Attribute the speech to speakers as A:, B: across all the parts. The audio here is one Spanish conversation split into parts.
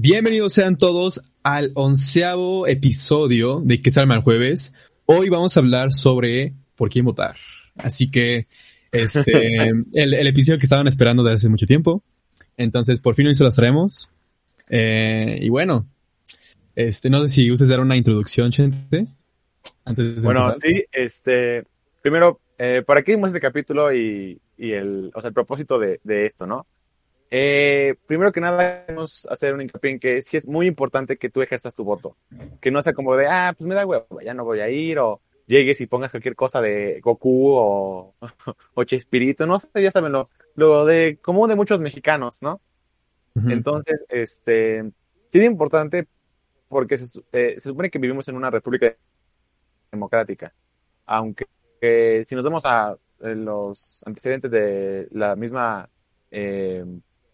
A: Bienvenidos sean todos al onceavo episodio de Que Salma el Jueves. Hoy vamos a hablar sobre por quién votar. Así que este, el, el, episodio que estaban esperando desde hace mucho tiempo. Entonces, por fin hoy se los traemos. Eh, y bueno, este, no sé si ustedes dar una introducción, gente.
B: Antes de bueno, empezar. sí, este, primero, eh, ¿para qué hicimos este capítulo y, y el, o sea, el propósito de, de esto, no? Eh, primero que nada, queremos hacer un hincapié en que sí es muy importante que tú ejerzas tu voto. Que no sea como de, ah, pues me da huevo, ya no voy a ir, o llegues y pongas cualquier cosa de Goku o, o Chespirito, no sé, ya saben, lo, lo de común de muchos mexicanos, ¿no? Uh -huh. Entonces, este, sí es importante porque se, eh, se, supone que vivimos en una república democrática, aunque eh, si nos vemos a eh, los antecedentes de la misma eh,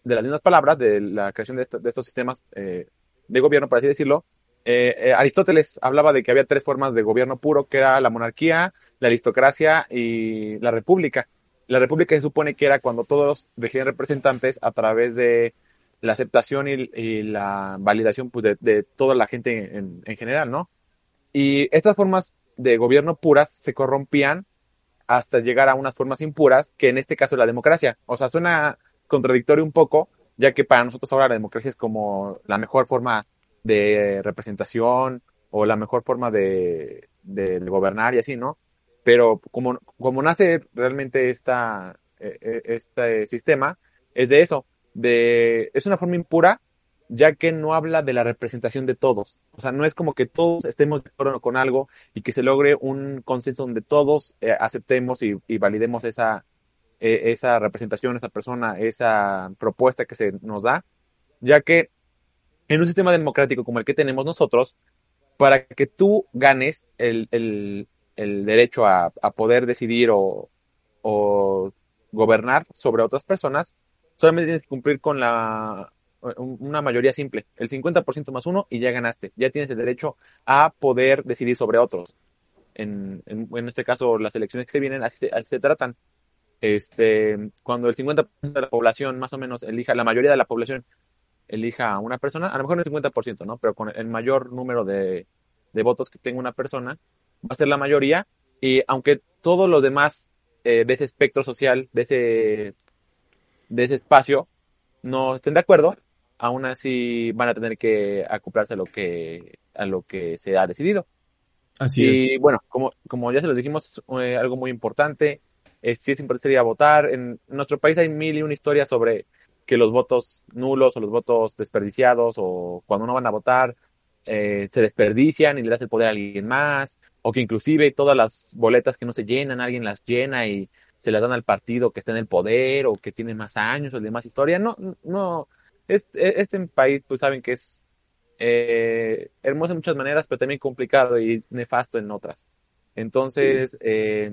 B: de las mismas palabras, de la creación de, de estos sistemas eh, de gobierno, por así decirlo, eh, eh, Aristóteles hablaba de que había tres formas de gobierno puro, que era la monarquía, la aristocracia y la república. La república se supone que era cuando todos regían representantes a través de la aceptación y, la validación pues, de, toda la gente en, en general, ¿no? Y estas formas de gobierno puras se corrompían hasta llegar a unas formas impuras, que en este caso es la democracia. O sea, suena contradictorio un poco, ya que para nosotros ahora la democracia es como la mejor forma de representación o la mejor forma de, de, gobernar y así, ¿no? Pero como, como nace realmente esta, este sistema, es de eso, de, es una forma impura, ya que no habla de la representación de todos. O sea, no es como que todos estemos de acuerdo con algo y que se logre un consenso donde todos eh, aceptemos y validemos esa, esa representación, esa persona, esa propuesta que se nos da, ya que en un sistema democrático como el que tenemos nosotros, para que tú ganes el, el, el derecho a, a, poder decidir o, o, gobernar sobre otras personas, solamente tienes que cumplir con la una mayoría simple, el 50% más uno y ya ganaste, ya tienes el derecho a poder decidir sobre otros. En, en, este caso, las elecciones que se vienen se, así se tratan este, cuando el 50% de la población más o menos elija, la mayoría de la población elija a una persona, a lo mejor no el 50%, ¿no? Pero con el mayor número de, de votos que tenga una persona, va a ser la mayoría. Y aunque todos los demás eh, de ese espectro social, de ese, de ese espacio, no estén de acuerdo, aún así van a tener que acoplarse a lo que, a lo que se ha decidido.
A: Así
B: y,
A: es.
B: Y bueno, como, como ya se los dijimos, es eh, algo muy importante eh, sí es importante ir a votar. En nuestro país hay mil y una historias sobre que los votos nulos o los votos desperdiciados o cuando uno van a votar eh, se desperdician y le das el poder a alguien más o que inclusive todas las boletas que no se llenan, alguien las llena y se las dan al partido que está en el poder o que tiene más años o de más historia. No, no, este, este país pues saben que es eh, hermoso en muchas maneras, pero también complicado y nefasto en otras. Entonces, sí. eh,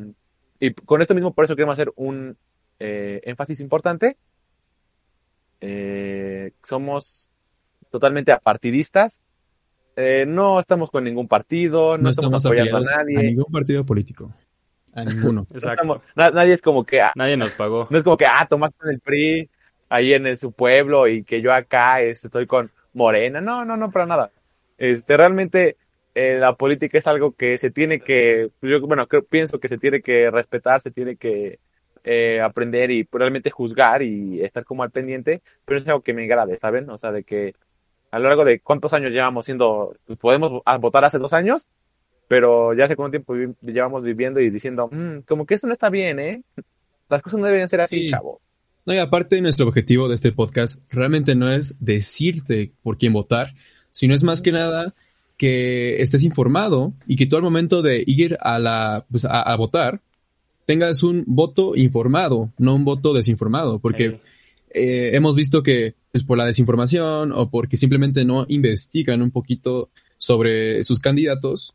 B: y con esto mismo, por eso queremos hacer un eh, énfasis importante. Eh, somos totalmente apartidistas. Eh, no estamos con ningún partido, no,
A: no
B: estamos,
A: estamos
B: apoyando a nadie.
A: A ningún partido político. A ninguno.
B: no estamos, na, nadie es como que. Ah,
C: nadie nos pagó.
B: No es como que, ah, tomaste en el PRI ahí en el, su pueblo y que yo acá este, estoy con Morena. No, no, no, para nada. Este, realmente eh, la política es algo que se tiene que, yo bueno, creo, pienso que se tiene que respetar, se tiene que eh, aprender y realmente juzgar y estar como al pendiente, pero es algo que me agrade, ¿saben? O sea, de que a lo largo de cuántos años llevamos siendo, podemos votar hace dos años, pero ya hace cuánto tiempo vi llevamos viviendo y diciendo, mmm, como que eso no está bien, ¿eh? Las cosas no deberían ser así, sí. chavo.
A: No, y aparte nuestro objetivo de este podcast realmente no es decirte por quién votar, sino es más que nada que estés informado y que tú al momento de ir a la pues, a, a, votar tengas un voto informado, no un voto desinformado, porque eh, hemos visto que pues, por la desinformación o porque simplemente no investigan un poquito sobre sus candidatos,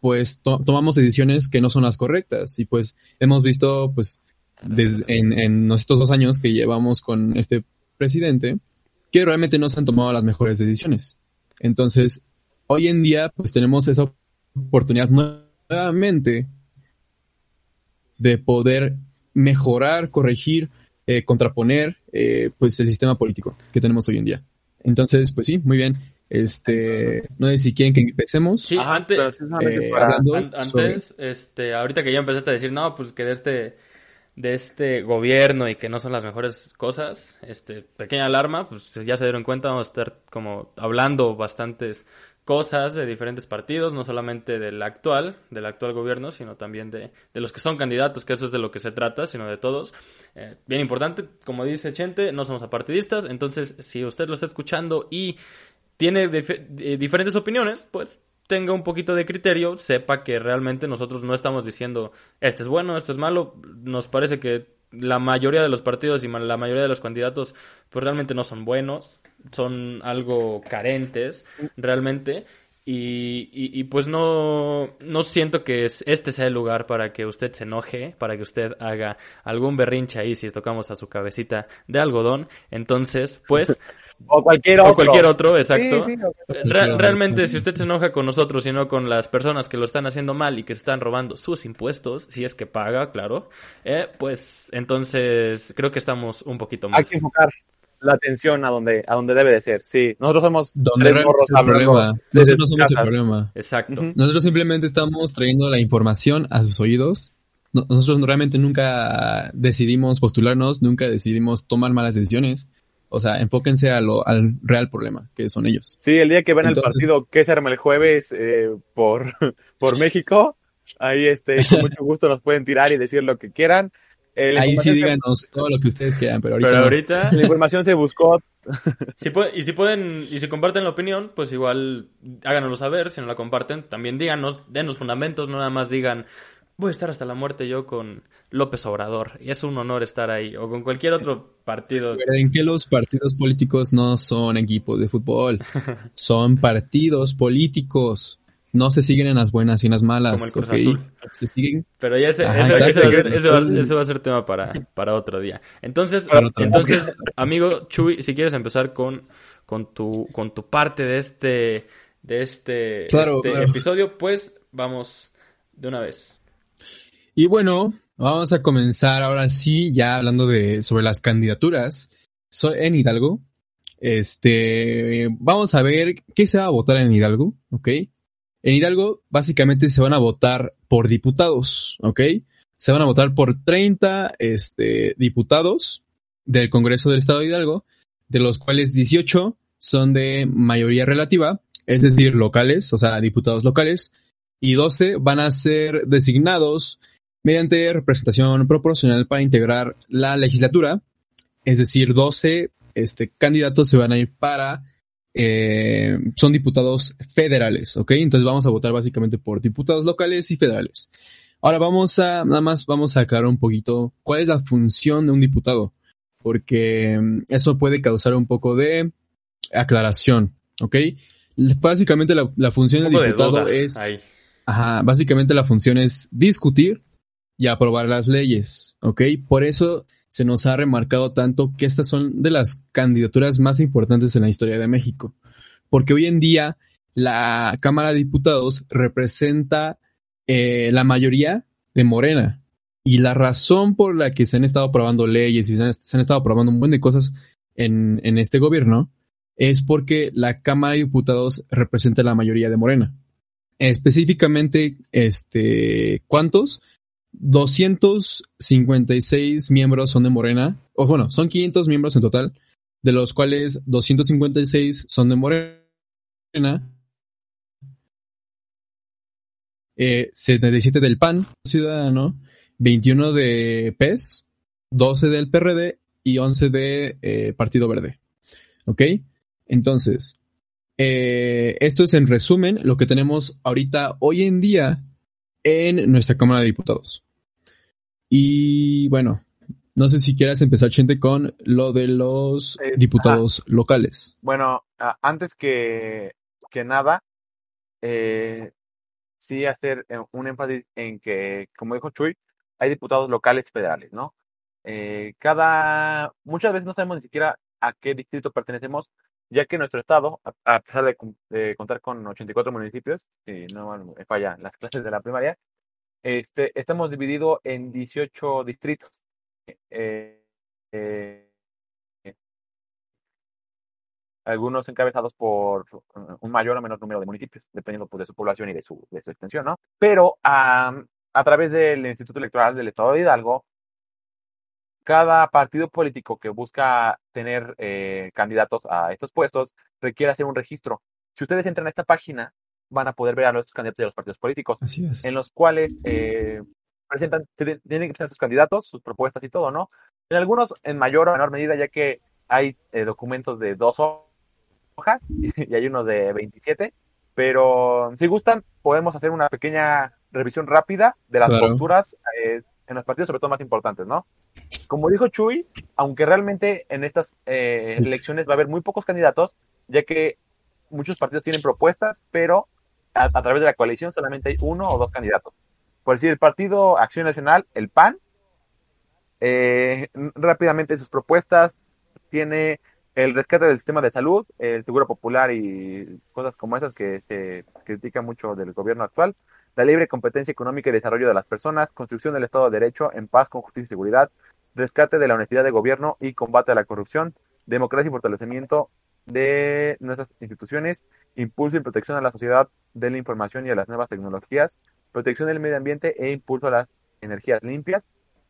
A: pues tomamos decisiones que no son las correctas. Y pues hemos visto, pues, desde en, en estos dos años que llevamos con este presidente, que realmente no se han tomado las mejores decisiones. Entonces, hoy en día, pues tenemos esa oportunidad nuevamente de poder mejorar, corregir, eh, contraponer, eh, pues el sistema político que tenemos hoy en día. Entonces, pues sí, muy bien. Este, no sé si quieren que empecemos.
C: Sí, antes, eh, antes, este, ahorita que ya empezaste a decir, no, pues que de este, de este gobierno y que no son las mejores cosas, este, pequeña alarma, pues ya se dieron cuenta, vamos a estar como hablando bastantes cosas de diferentes partidos, no solamente del actual, del actual gobierno, sino también de, de los que son candidatos, que eso es de lo que se trata, sino de todos. Eh, bien importante, como dice Chente, no somos apartidistas, entonces si usted lo está escuchando y tiene eh, diferentes opiniones, pues tenga un poquito de criterio, sepa que realmente nosotros no estamos diciendo este es bueno, esto es malo, nos parece que la mayoría de los partidos y la mayoría de los candidatos pues realmente no son buenos, son algo carentes realmente y, y, pues no, no siento que este sea el lugar para que usted se enoje, para que usted haga algún berrinche ahí si tocamos a su cabecita de algodón. Entonces, pues...
B: o cualquier otro.
C: O cualquier otro, exacto. realmente, si usted se enoja con nosotros y no con las personas que lo están haciendo mal y que se están robando sus impuestos, si es que paga, claro, eh, pues entonces creo que estamos un poquito mal.
B: Hay que enfocar la atención a donde, a donde debe de ser. Sí, nosotros somos
A: donde el problema. Nosotros no somos el problema.
C: Exacto.
A: Nosotros simplemente estamos trayendo la información a sus oídos. Nosotros realmente nunca decidimos postularnos, nunca decidimos tomar malas decisiones. O sea, enfóquense a lo, al real problema, que son ellos.
B: Sí, el día que van al partido que se arma el jueves eh, por, por México, ahí este, con mucho gusto nos pueden tirar y decir lo que quieran.
A: Eh, Ahí sí díganos todo lo que ustedes quieran, pero
C: ahorita,
B: la información se buscó.
C: y si pueden, y si comparten la opinión, pues igual háganoslo saber, si no la comparten, también díganos, denos fundamentos, no nada más digan, voy a estar hasta la muerte yo con López Obrador, y es un honor estar ahí, o con cualquier otro partido.
A: ¿En que los partidos políticos no son equipos de fútbol? son partidos políticos no se siguen en las buenas y en las malas.
C: Como el Cruz Azul. Se siguen. Pero ya ese, va, a ser tema para, para otro día. Entonces, entonces amigo Chuy, si quieres empezar con, con, tu, con tu parte de este, de este, este episodio, pues vamos de una vez.
A: Y bueno, vamos a comenzar ahora sí, ya hablando de sobre las candidaturas. Soy en Hidalgo. Este, vamos a ver qué se va a votar en Hidalgo, ¿ok? En Hidalgo, básicamente se van a votar por diputados, ¿ok? Se van a votar por 30 este, diputados del Congreso del Estado de Hidalgo, de los cuales 18 son de mayoría relativa, es decir, locales, o sea, diputados locales, y 12 van a ser designados mediante representación proporcional para integrar la legislatura, es decir, 12 este, candidatos se van a ir para eh, son diputados federales, ¿ok? Entonces vamos a votar básicamente por diputados locales y federales. Ahora vamos a, nada más vamos a aclarar un poquito cuál es la función de un diputado, porque mm, eso puede causar un poco de aclaración, ¿ok? Básicamente la, función del diputado es, ajá, básicamente la función es discutir y aprobar las leyes, ¿ok? Por eso se nos ha remarcado tanto que estas son de las candidaturas más importantes en la historia de México. Porque hoy en día la Cámara de Diputados representa eh, la mayoría de Morena. Y la razón por la que se han estado aprobando leyes y se han, estado aprobando un buen de cosas en, en este gobierno es porque la Cámara de Diputados representa la mayoría de Morena. Específicamente, este, ¿cuántos? 256 miembros son de Morena, o bueno, son 500 miembros en total, de los cuales 256 son de Morena, eh, 77 del PAN, Ciudadano, 21 de PES, 12 del PRD y 11 de eh, Partido Verde. ¿Ok? Entonces, eh, esto es en resumen lo que tenemos ahorita, hoy en día, en nuestra Cámara de Diputados. Y bueno, no sé si quieras empezar, Chente, con lo de los diputados locales.
B: Bueno, antes que, que nada, eh, sí hacer eh, un énfasis en que, como dijo Chuy, hay diputados locales federales, ¿no? Eh, cada, muchas veces no sabemos ni siquiera a qué distrito pertenecemos, ya que nuestro estado, a, pesar de, contar con 84 municipios, si no falla las clases de la primaria, este, estamos divididos en 18 distritos. Eh, eh, algunos encabezados por un mayor o menor número de municipios, dependiendo pues, de su población y de su, de su extensión, ¿no? Pero a través del Instituto Electoral del Estado de Hidalgo, cada partido político que busca tener eh, candidatos a estos puestos requiere hacer un registro. Si ustedes entran a esta página, van a poder ver a nuestros candidatos a los partidos políticos, en los cuales eh, presentan, tienen que presentar sus candidatos, sus propuestas y todo, ¿no? En algunos en mayor o menor medida, ya que hay eh, documentos de dos hojas y hay uno de 27, pero si gustan, podemos hacer una pequeña revisión rápida de las posturas en los partidos, sobre todo más importantes, ¿no? Como dijo Chuy, aunque realmente en estas eh, elecciones va a haber muy pocos candidatos, ya que muchos partidos tienen propuestas, pero a, través de la coalición solamente hay uno o dos candidatos. Por decir, el Partido Acción Nacional, el PAN, eh, rápidamente sus propuestas tiene el rescate del sistema de salud, el seguro popular y cosas como esas que se critica mucho del gobierno actual, la libre competencia económica y desarrollo de las personas, construcción del Estado de Derecho en paz con justicia y seguridad, rescate de la honestidad de gobierno y combate a la corrupción, democracia y fortalecimiento de nuestras instituciones, impulso y protección a la sociedad de la información y a las nuevas tecnologías, protección del medio ambiente e impulso a las energías limpias,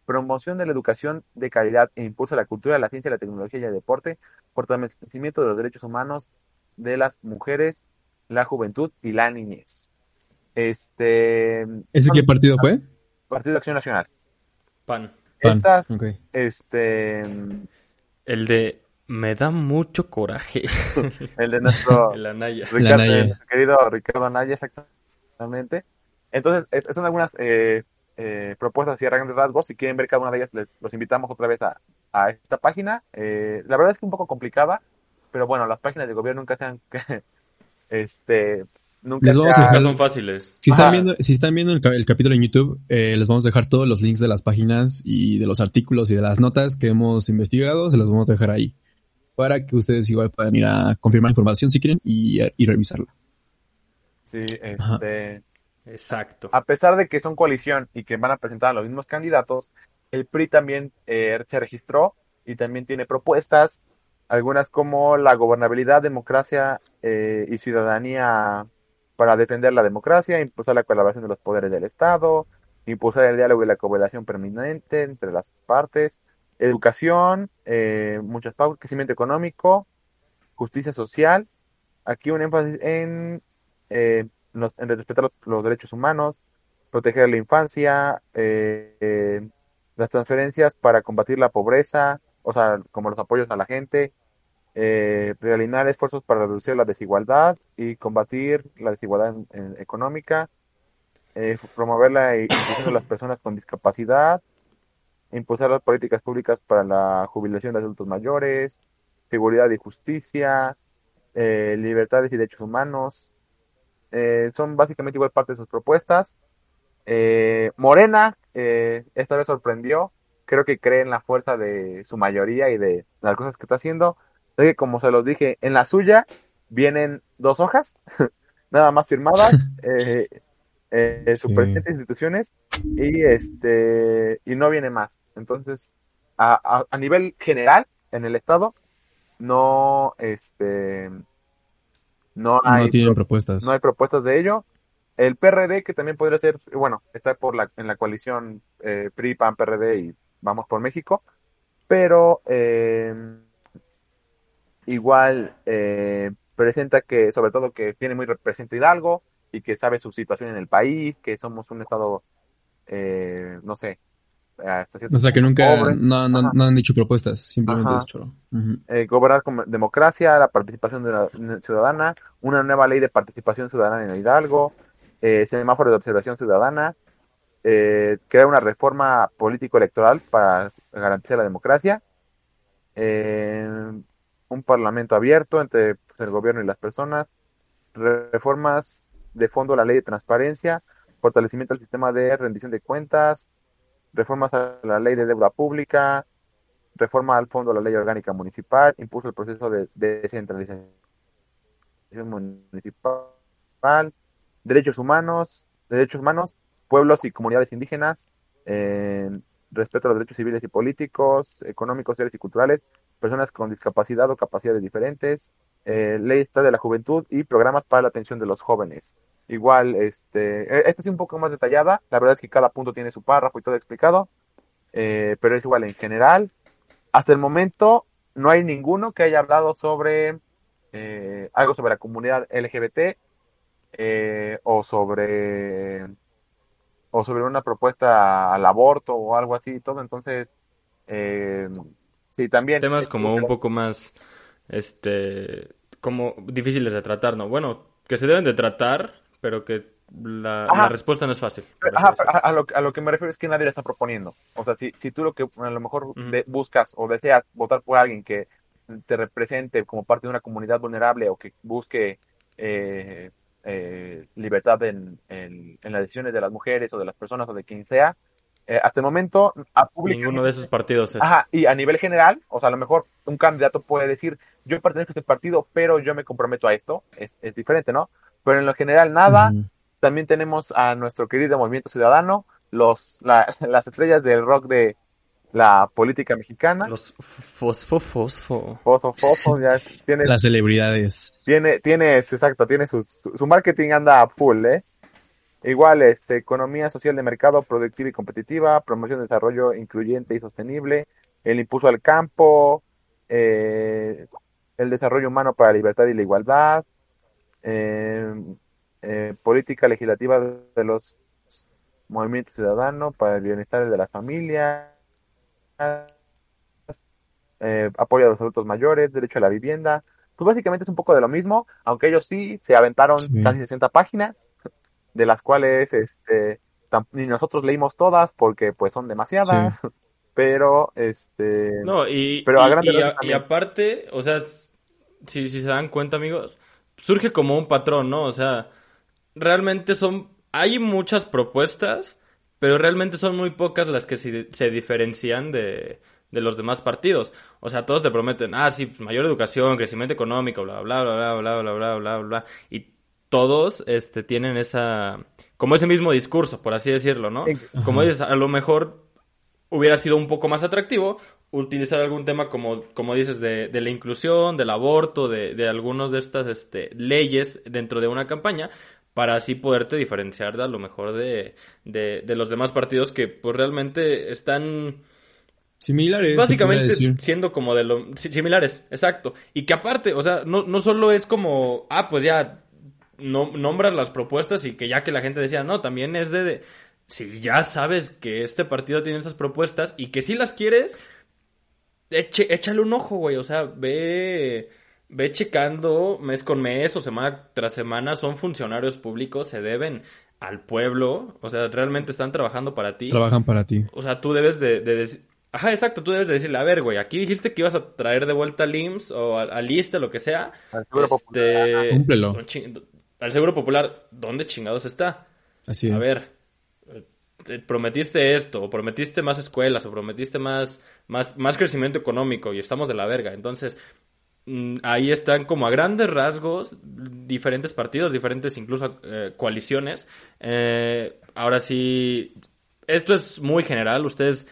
B: promoción de la educación de calidad e impulso a la cultura, la ciencia, la tecnología y el deporte, fortalecimiento de los derechos humanos de las mujeres, la juventud y la niñez. Este.
A: ¿Ese qué partido fue?
B: Partido de Acción Nacional.
C: PAN.
B: Estas, este.
C: El de me da mucho coraje.
B: el de nuestro
C: el Anaya.
B: querido Ricardo Anaya, exactamente. Entonces, son algunas eh, eh, propuestas y grandes rasgos. Si quieren ver cada una de ellas, les los invitamos otra vez a, a esta página. Eh, la verdad es que es un poco complicada, pero bueno, las páginas de gobierno nunca sean este
C: les vamos a dejar, son fáciles.
A: Si están viendo, si están viendo el, capítulo en YouTube, eh, les vamos a dejar todos los links de las páginas y de los artículos y de las notas que hemos investigado, se los vamos a dejar ahí. Para que ustedes igual puedan ir a confirmar información si quieren y, revisarla.
B: Sí, este.
C: Exacto.
B: A pesar de que son coalición y que van a presentar a los mismos candidatos, el PRI también eh, se registró y también tiene propuestas, algunas como la gobernabilidad, democracia eh, y ciudadanía para defender la democracia, impulsar la colaboración de los poderes del Estado, impulsar el diálogo y la cooperación permanente entre las partes, educación, eh, muchas pautas, crecimiento económico, justicia social, aquí un énfasis en, eh, respetar los, derechos humanos, proteger la infancia, eh, las transferencias para combatir la pobreza, o sea, como los apoyos a la gente, eh, realizar esfuerzos para reducir la desigualdad y combatir la desigualdad económica, eh, promover la inclusión de las personas con discapacidad, impulsar las políticas públicas para la jubilación de adultos mayores, seguridad y justicia, eh, libertades y derechos humanos. Eh, son básicamente igual parte de sus propuestas. Morena esta vez sorprendió, creo que cree en la fuerza de su mayoría y de las cosas que está haciendo es que como se los dije, en la suya vienen dos hojas, nada más firmadas, eh, eh, instituciones, y este y no viene más. Entonces, a, a, nivel general, en el estado, no este no hay
A: propuestas.
B: No hay propuestas de ello. El PRD, que también podría ser, bueno, está por la, en la coalición eh, PRI, PAN, PRD y Vamos por México, pero eh, igual eh, presenta que, sobre todo, que tiene muy representa Hidalgo y que sabe su situación en el país, que somos un estado, eh, no sé.
A: O sea, que nunca no, no, han dicho propuestas, simplemente es choro.
B: Eh, gobernar con democracia, la participación de la ciudadana, una nueva ley de participación ciudadana en Hidalgo, semáforo de observación ciudadana, eh, crear una reforma político-electoral para garantizar la democracia, eh, un parlamento abierto entre pues, el gobierno y las personas, reformas de fondo a la ley de transparencia, fortalecimiento del sistema de rendición de cuentas, reformas a la ley de deuda pública, reforma al fondo a la ley orgánica municipal, impulso al proceso de descentralización municipal, derechos humanos, derechos humanos, pueblos y comunidades indígenas, respeto a los derechos civiles y políticos, económicos, sociales y culturales, personas con discapacidad o capacidades diferentes, eh, ley de la juventud y programas para la atención de los jóvenes. Igual, este, e, esta es un poco más detallada, la verdad es que cada punto tiene su párrafo y todo explicado, eh, pero es igual en general. Hasta el momento no hay ninguno que haya hablado sobre eh, algo sobre la comunidad LGBT eh, o sobre o sobre una propuesta al aborto o algo así y todo entonces eh, sí también
C: temas como un poco más este como difíciles de tratar no bueno que se deben de tratar pero que la, respuesta no es fácil.
B: a, lo, a, lo, que me refiero es que nadie le está proponiendo. O sea, si, si tú lo que a lo mejor buscas o deseas votar por alguien que te represente como parte de una comunidad vulnerable o que busque eh, eh, libertad en, en, las decisiones de las mujeres o de las personas o de quien sea, eh, hasta el momento,
C: a Ninguno de esos partidos es.
B: Ajá, y a nivel general, o sea, a lo mejor un candidato puede decir, yo pertenezco a este partido, pero yo me comprometo a esto, es, es diferente, ¿no? Pero en lo general, nada. También tenemos a nuestro querido Movimiento Ciudadano, los, las estrellas del rock de, la política mexicana.
C: Los fosfo, fosfo.
B: Fosfo, fosfo, ya
A: tienes. Las celebridades.
B: Tiene, tienes, exacto, tiene su, su, marketing anda full, ¿eh? Igual, este, economía social de mercado productiva y competitiva, promoción de desarrollo incluyente y sostenible, el impulso al campo, eh, el desarrollo humano para la libertad y la igualdad, eh, eh, política legislativa de los movimientos ciudadanos para el bienestar de las familias, eh, apoyo a los adultos mayores, derecho a la vivienda. Pues básicamente es un poco de lo mismo, aunque ellos sí se aventaron casi 60 páginas, de las cuales este, ni nosotros leímos todas porque pues son demasiadas. Pero, este...
C: No, y, pero y, aparte, o sea, si, si se dan cuenta, amigos, surge como un patrón, ¿no? O sea, realmente son... Hay muchas propuestas pero realmente son muy pocas las que se, diferencian de, los demás partidos. O sea, todos te prometen, ah, sí, pues, mayor educación, crecimiento económico, bla, bla, bla, bla, bla, bla, bla, bla, bla, y todos este, tienen esa, como ese mismo discurso, por así decirlo, ¿no? Como dices, a lo mejor hubiera sido un poco más atractivo utilizar algún tema como, como dices, de, de la inclusión, del aborto, de, de algunas de estas este, leyes dentro de una campaña, para así poderte diferenciar de a lo mejor de, de, los demás partidos que pues realmente están
A: similares
C: básicamente siendo como de lo similares exacto. Y que aparte o sea no, no solo es como ah pues ya no, nombras las propuestas y que ya que la gente decía no también es de, de si ya sabes que este partido tiene esas propuestas y que si las quieres échale un ojo güey o sea ve ve checando mes con mes o semana tras semana, son funcionarios públicos, se deben al pueblo, o sea, realmente están trabajando para ti.
A: Trabajan para ti.
C: O sea, tú debes de, decir... Ajá, exacto, tú debes de decirle, a ver, güey, aquí dijiste que ibas a traer de vuelta al IMSS o al, ISTE, lo que sea. Al Seguro este, Cúmplelo. Al Seguro Popular, ¿dónde chingados está?
A: Así es.
C: A ver, eh, prometiste esto, o prometiste más escuelas, o prometiste más, más, más crecimiento económico, y estamos de la verga. Entonces, ahí están como a grandes rasgos diferentes partidos, diferentes incluso eh, coaliciones. Eh, ahora sí, esto es muy general, ustedes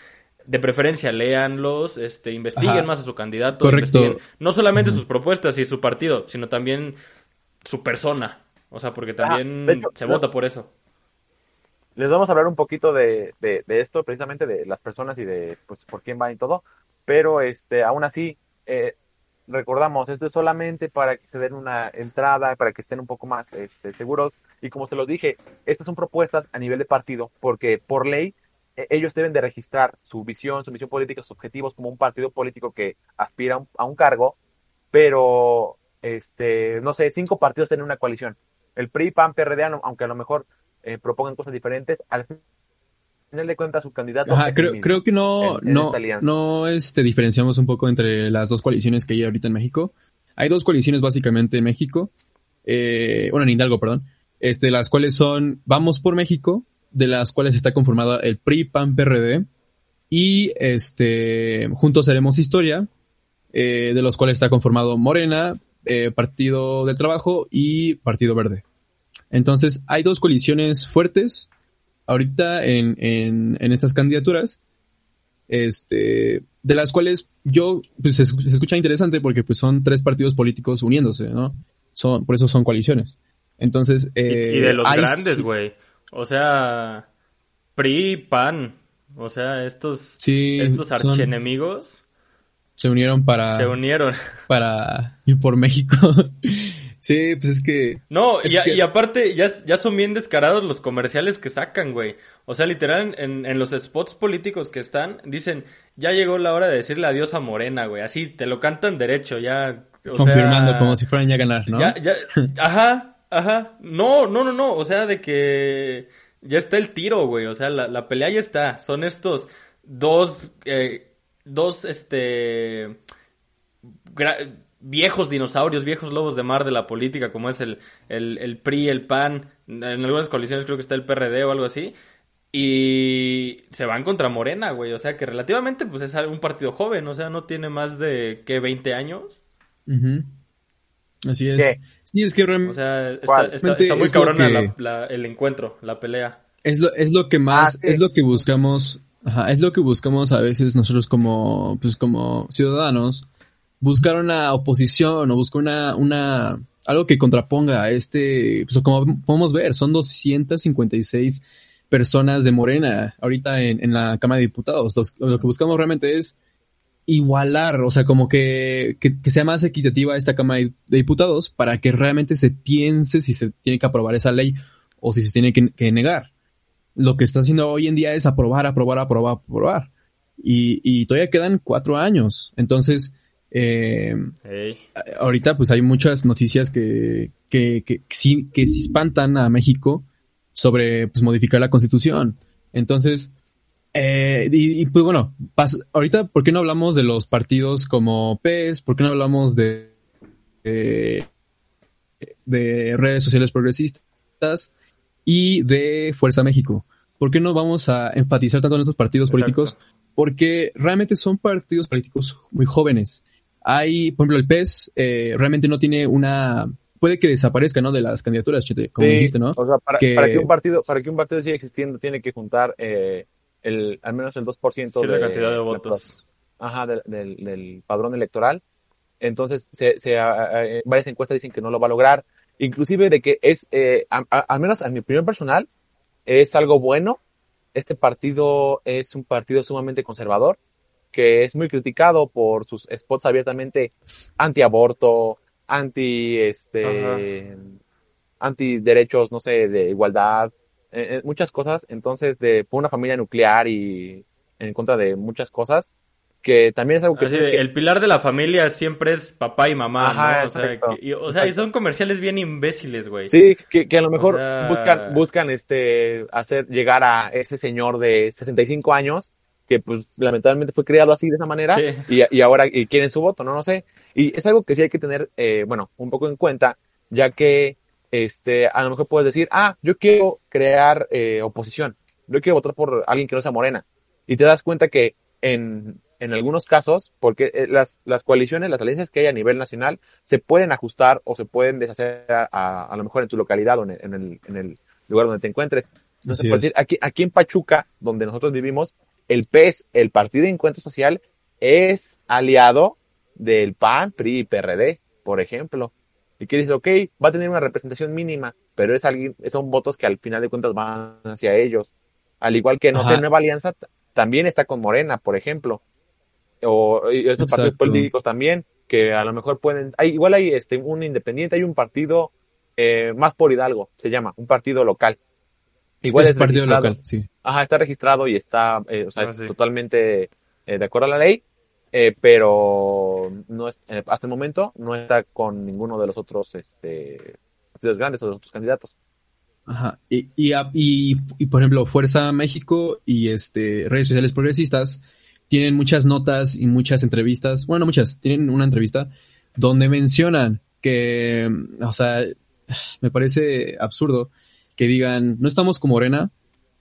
C: de preferencia léanlos, este, investiguen más a su candidato, no solamente sus propuestas y su partido, sino también su persona, o sea, porque también se vota por eso.
B: Les vamos a hablar un poquito de, de, esto, precisamente de las personas y de pues por quién va y todo, pero este, aún así, eh, recordamos, esto es solamente para que se den una entrada, para que estén un poco más este, seguros. Y como se los dije, estas son propuestas a nivel de partido, porque por ley e, ellos deben de registrar su visión, su misión política, sus objetivos como un partido político que aspira a un cargo, pero, este, no sé, cinco partidos tienen una coalición. El PRI, PAN, PRD, aunque a lo mejor eh, propongan cosas diferentes, al final de cuentas su candidato.
A: creo, creo que no, no, no este, diferenciamos un poco entre las dos coaliciones que hay ahorita en México. Hay dos coaliciones básicamente en México, eh, bueno, en Hidalgo, perdón, este, las cuales son Vamos por México, de las cuales está conformada el PRI, PAN, PRD, y este, Juntos Haremos Historia, eh, de los cuales está conformado Morena, eh, Partido del Trabajo y Partido Verde. Entonces, hay dos coaliciones fuertes ahorita en, en, en estas candidaturas, este, de las cuales yo, pues se, escucha interesante porque pues son tres partidos políticos uniéndose, ¿no? Son, por eso son coaliciones. Entonces,
C: eh, y, de los grandes, güey. O sea, PRI, PAN, o sea, estos, estos archienemigos.
A: Se unieron para.
C: Se unieron.
A: Para ir por México. Sí, pues es que.
C: No, y, aparte, ya, ya son bien descarados los comerciales que sacan, güey. O sea, literal, en, en, los spots políticos que están, dicen, ya llegó la hora de decirle adiós a Morena, güey. Así, te lo cantan derecho, ya.
A: Confirmando, como si fueran ya a ganar, ¿no?
C: Ya, ya, ajá, ajá. No, no, no, no. O sea, de que ya está el tiro, güey. O sea, la, la pelea ya está. Son estos dos, eh, dos, este viejos dinosaurios, viejos lobos de mar de la política, como es el, el, PRI, el PAN, en algunas coaliciones creo que está el PRD o algo así, y se van contra Morena, güey, o sea que relativamente pues es un partido joven, o sea, no tiene más de, ¿qué? 20 años.
A: Así es. Sí, es que
C: realmente... O sea, está, muy cabrona el encuentro, la pelea.
A: Es lo, es lo que más, ah, es lo que buscamos, ajá, es lo que buscamos a veces nosotros como, pues como ciudadanos, buscar una oposición o buscar una, una, algo que contraponga a este, pues como podemos ver, son 256 personas de Morena ahorita en, en la Cámara de Diputados. Lo, que buscamos realmente es igualar, o sea, como que, que, sea más equitativa esta Cámara de Diputados para que realmente se piense si se tiene que aprobar esa ley o si se tiene que, negar. Lo que está haciendo hoy en día es aprobar, aprobar, aprobar, aprobar. Y todavía quedan cuatro años. Entonces, eh, Ahorita pues hay muchas noticias que, que, que, sí, que sí espantan a México sobre pues, modificar la constitución. Entonces, eh, y, pues bueno, ahorita, ¿por qué no hablamos de los partidos como PES? ¿Por qué no hablamos de, de, redes sociales progresistas y de Fuerza México? ¿Por qué no vamos a enfatizar tanto en esos partidos políticos? Porque realmente son partidos políticos muy jóvenes hay, por ejemplo, el PES eh, realmente no tiene una puede que desaparezca, ¿no? De las candidaturas, como dijiste, ¿no?
B: O sea, para que... un partido, para que un partido siga existiendo, tiene que juntar eh, el, al menos el 2%
C: de la cantidad de votos.
B: ajá, del, del, padrón electoral. Entonces, se, se, varias encuestas dicen que no lo va a lograr. Inclusive de que es, eh, al menos a mi opinión personal, es algo bueno. Este partido es un partido sumamente conservador que es muy criticado por sus spots abiertamente anti-aborto, anti, este, anti derechos, no sé, de igualdad, eh, eh, muchas cosas. Entonces, de por una familia nuclear y en contra de muchas cosas, que también es algo que...
C: El pilar de la familia siempre es papá y mamá, ¿no? O sea, y, o sea y son comerciales bien imbéciles, güey.
B: Sí, que, que, a lo mejor buscan, buscan este, hacer llegar a ese señor de 65 años que pues lamentablemente fue criado así de esa manera y, y, ahora y quieren su voto, no, no sé. Y es algo que sí hay que tener, eh, bueno, un poco en cuenta, ya que este, a lo mejor puedes decir, ah, yo quiero crear eh, oposición, yo quiero votar por alguien que no sea morena. Y te das cuenta que en, en algunos casos, porque eh, las, las coaliciones, las alianzas que hay a nivel nacional, se pueden ajustar o se pueden deshacer a, a, lo mejor en tu localidad o en el, en el, lugar donde te encuentres. Entonces, por decir, aquí, aquí en Pachuca, donde nosotros vivimos, el PES, el Partido de Encuentro Social, es aliado del PAN, PRI y PRD, por ejemplo. Y que dice, ok, va a tener una representación mínima, pero es alguien, son votos que al final de cuentas van hacia ellos. Al igual que, no sé, Nueva Alianza también está con Morena, por ejemplo. O esos partidos políticos también, que a lo mejor pueden, hay, igual hay este, un independiente, hay un partido eh, más por Hidalgo, se llama, un partido local. Igual es, partido local, sí. Ajá, está registrado y está, eh, o sea, ah, totalmente eh, de acuerdo a la ley, eh, pero no es, hasta el momento no está con ninguno de los otros este, partidos grandes o de los otros candidatos.
A: Ajá. Y, y, y, y, por ejemplo, Fuerza México y este redes sociales progresistas tienen muchas notas y muchas entrevistas, bueno, muchas, tienen una entrevista donde mencionan que, o sea, me parece absurdo que digan, no estamos con Morena,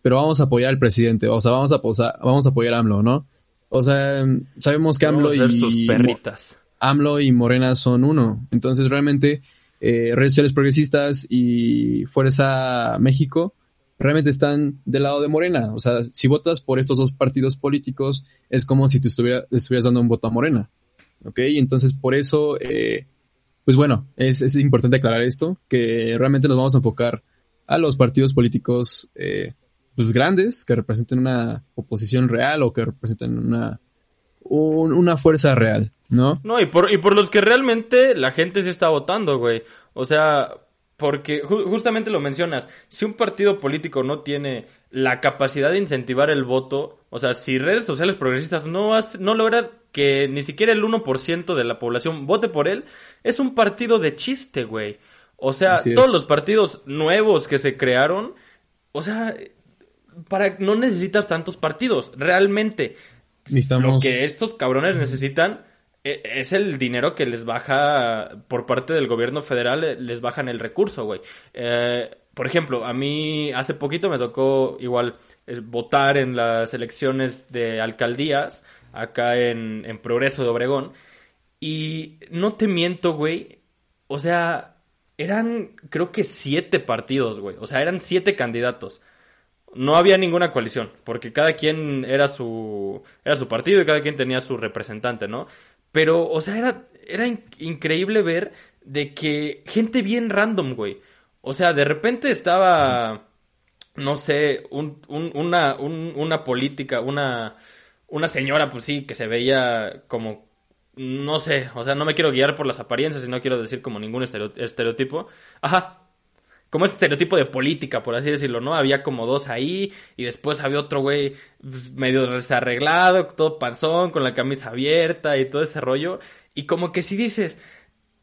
A: pero vamos a apoyar al presidente, o sea, vamos a, vamos a apoyar a AMLO, ¿no? O sea, sabemos que AMLO y
C: perritas.
A: AMLO y Morena son uno, entonces realmente eh, redes sociales progresistas y Fuerza México realmente están del lado de Morena. O sea, si votas por estos dos partidos políticos, es como si te estuviera, estuvieras dando un voto a Morena. ¿Ok? Entonces, por eso, eh, pues bueno, es, es, importante aclarar esto, que realmente nos vamos a enfocar a los partidos políticos, eh, pues grandes, que representen una oposición real o que representen una, una fuerza real, ¿no?
C: No, y por, y por los que realmente la gente sí está votando, güey. O sea, porque justamente lo mencionas, si un partido político no tiene la capacidad de incentivar el voto, o sea, si redes sociales progresistas no, no logra que ni siquiera el 1% de la población vote por él, es un partido de chiste, güey. O sea, todos los partidos nuevos que se crearon, o sea, para no necesitas tantos partidos, realmente. Lo que estos cabrones necesitan e, es el dinero que les baja por parte del gobierno federal, eh, les bajan el recurso, güey. Eh, por ejemplo, a mí hace poquito me tocó igual eh, votar en las elecciones de alcaldías acá en, en Progreso de Obregón. Y no te miento, güey. O sea, eran creo que siete partidos, güey. O sea, eran siete candidatos no había ninguna coalición, porque cada quien era su, era su partido y cada quien tenía su representante, ¿no? Pero, o sea, era, era increíble ver de que gente bien random, güey. O sea, de repente estaba, no sé, un, un, una, una política, una, una señora, pues sí, que se veía como, no sé, o sea, no me quiero guiar por las apariencias y no quiero decir como ningún estereotipo. Ajá, como este estereotipo de política, por así decirlo, ¿no? Había como dos ahí y después había otro güey pues, medio desarreglado, todo panzón, con la camisa abierta y todo ese rollo. Y como que si dices,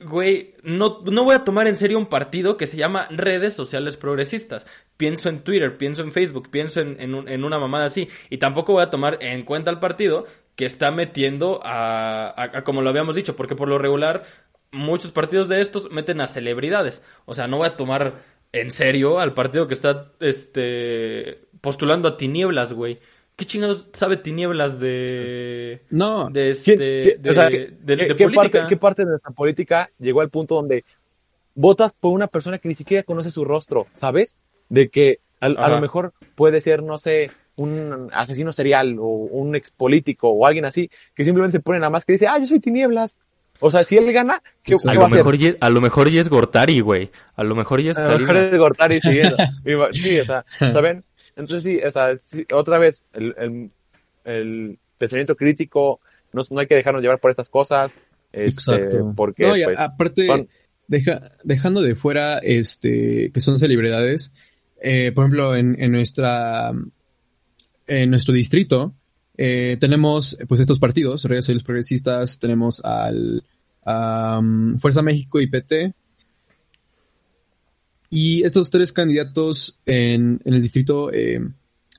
C: güey, no, no voy a tomar en serio un partido que se llama redes sociales progresistas. Pienso en Twitter, pienso en Facebook, pienso en, en, una mamada así. Y tampoco voy a tomar en cuenta el partido que está metiendo a, a, como lo habíamos dicho, porque por lo regular muchos partidos de estos meten a celebridades. O sea, no voy a tomar en serio al partido que está este postulando a Tinieblas, güey. ¿Qué chingados sabe Tinieblas de
A: no
C: de este de,
B: ¿qué, Parte, ¿Qué parte de nuestra política llegó al punto donde votas por una persona que ni siquiera conoce su rostro, ¿sabes? De que a, lo mejor puede ser, no sé, un asesino serial o un ex político o alguien así, que simplemente se pone nada más que dice, ah, yo soy tinieblas. O sea, si él gana,
C: ¿qué, a, lo mejor ya, a lo mejor ya es Gortari, güey. A lo mejor ya es A lo mejor
B: es Gortari siguiendo. sí, o sea, ¿saben? Entonces sí, o sea, otra vez, el, el, el, pensamiento crítico, no, no hay que dejarnos llevar por estas cosas. Este, Exacto. Porque, no, y
A: pues, aparte, deja, dejando de fuera este, que son celebridades, eh, por ejemplo, en, en nuestra, en nuestro distrito, eh, tenemos pues estos partidos, Redes Sociales Progresistas, tenemos al Fuerza México y PT. Y estos tres candidatos en, el distrito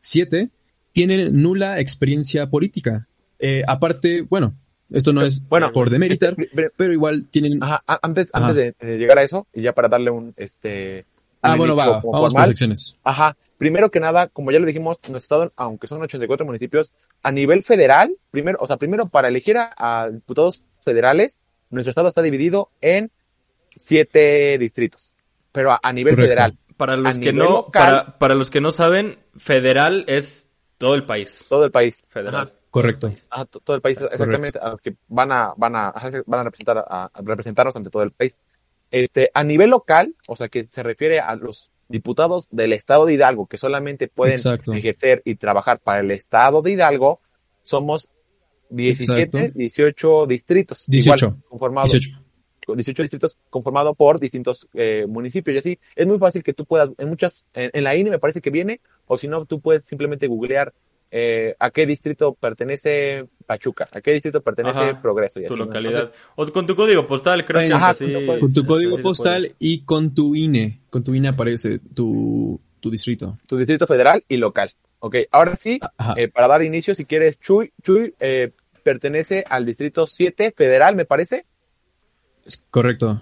A: 7 eh, tienen nula experiencia política. Eh, aparte, bueno, esto no es bueno, por demeritar, pero igual tienen...
B: antes, antes de, llegar a eso, y ya para darle un... este
A: Ah, bueno, va, vamos por secciones.
B: Ajá, primero que nada, como ya lo dijimos, nuestro estado, aunque son 84 municipios, a nivel federal, primero, o sea, primero para elegir a, diputados federales, nuestro estado está dividido en siete distritos, pero a, nivel federal.
C: Para los que no, para, para, los que no saben, federal es todo el país.
B: Todo el país.
C: Federal.
A: Correcto.
B: todo el país, exactamente, a los que van a, van a, van a representar, a, representarnos ante todo el país. Este, a nivel local, o sea, que se refiere a los diputados del estado de Hidalgo que solamente pueden ejercer y trabajar para el estado de Hidalgo, somos 17, 18 distritos.
A: 18.
B: conformados. 18. Distritos conformados por distintos eh, municipios y así. Es muy fácil que tú puedas, en muchas, en, la INE me parece que viene, o si no, tú puedes simplemente googlear eh, a qué distrito pertenece Pachuca, a qué distrito pertenece Progreso.
C: tu localidad. o con tu código postal, creo que
A: así, Con tu código postal y con tu INE. Con tu INE aparece tu, tu distrito.
B: Tu distrito federal y local. Ok, ahora sí, eh, para dar inicio, si quieres, Chuy, Chuy eh, pertenece al distrito 7 federal, me parece.
A: Correcto.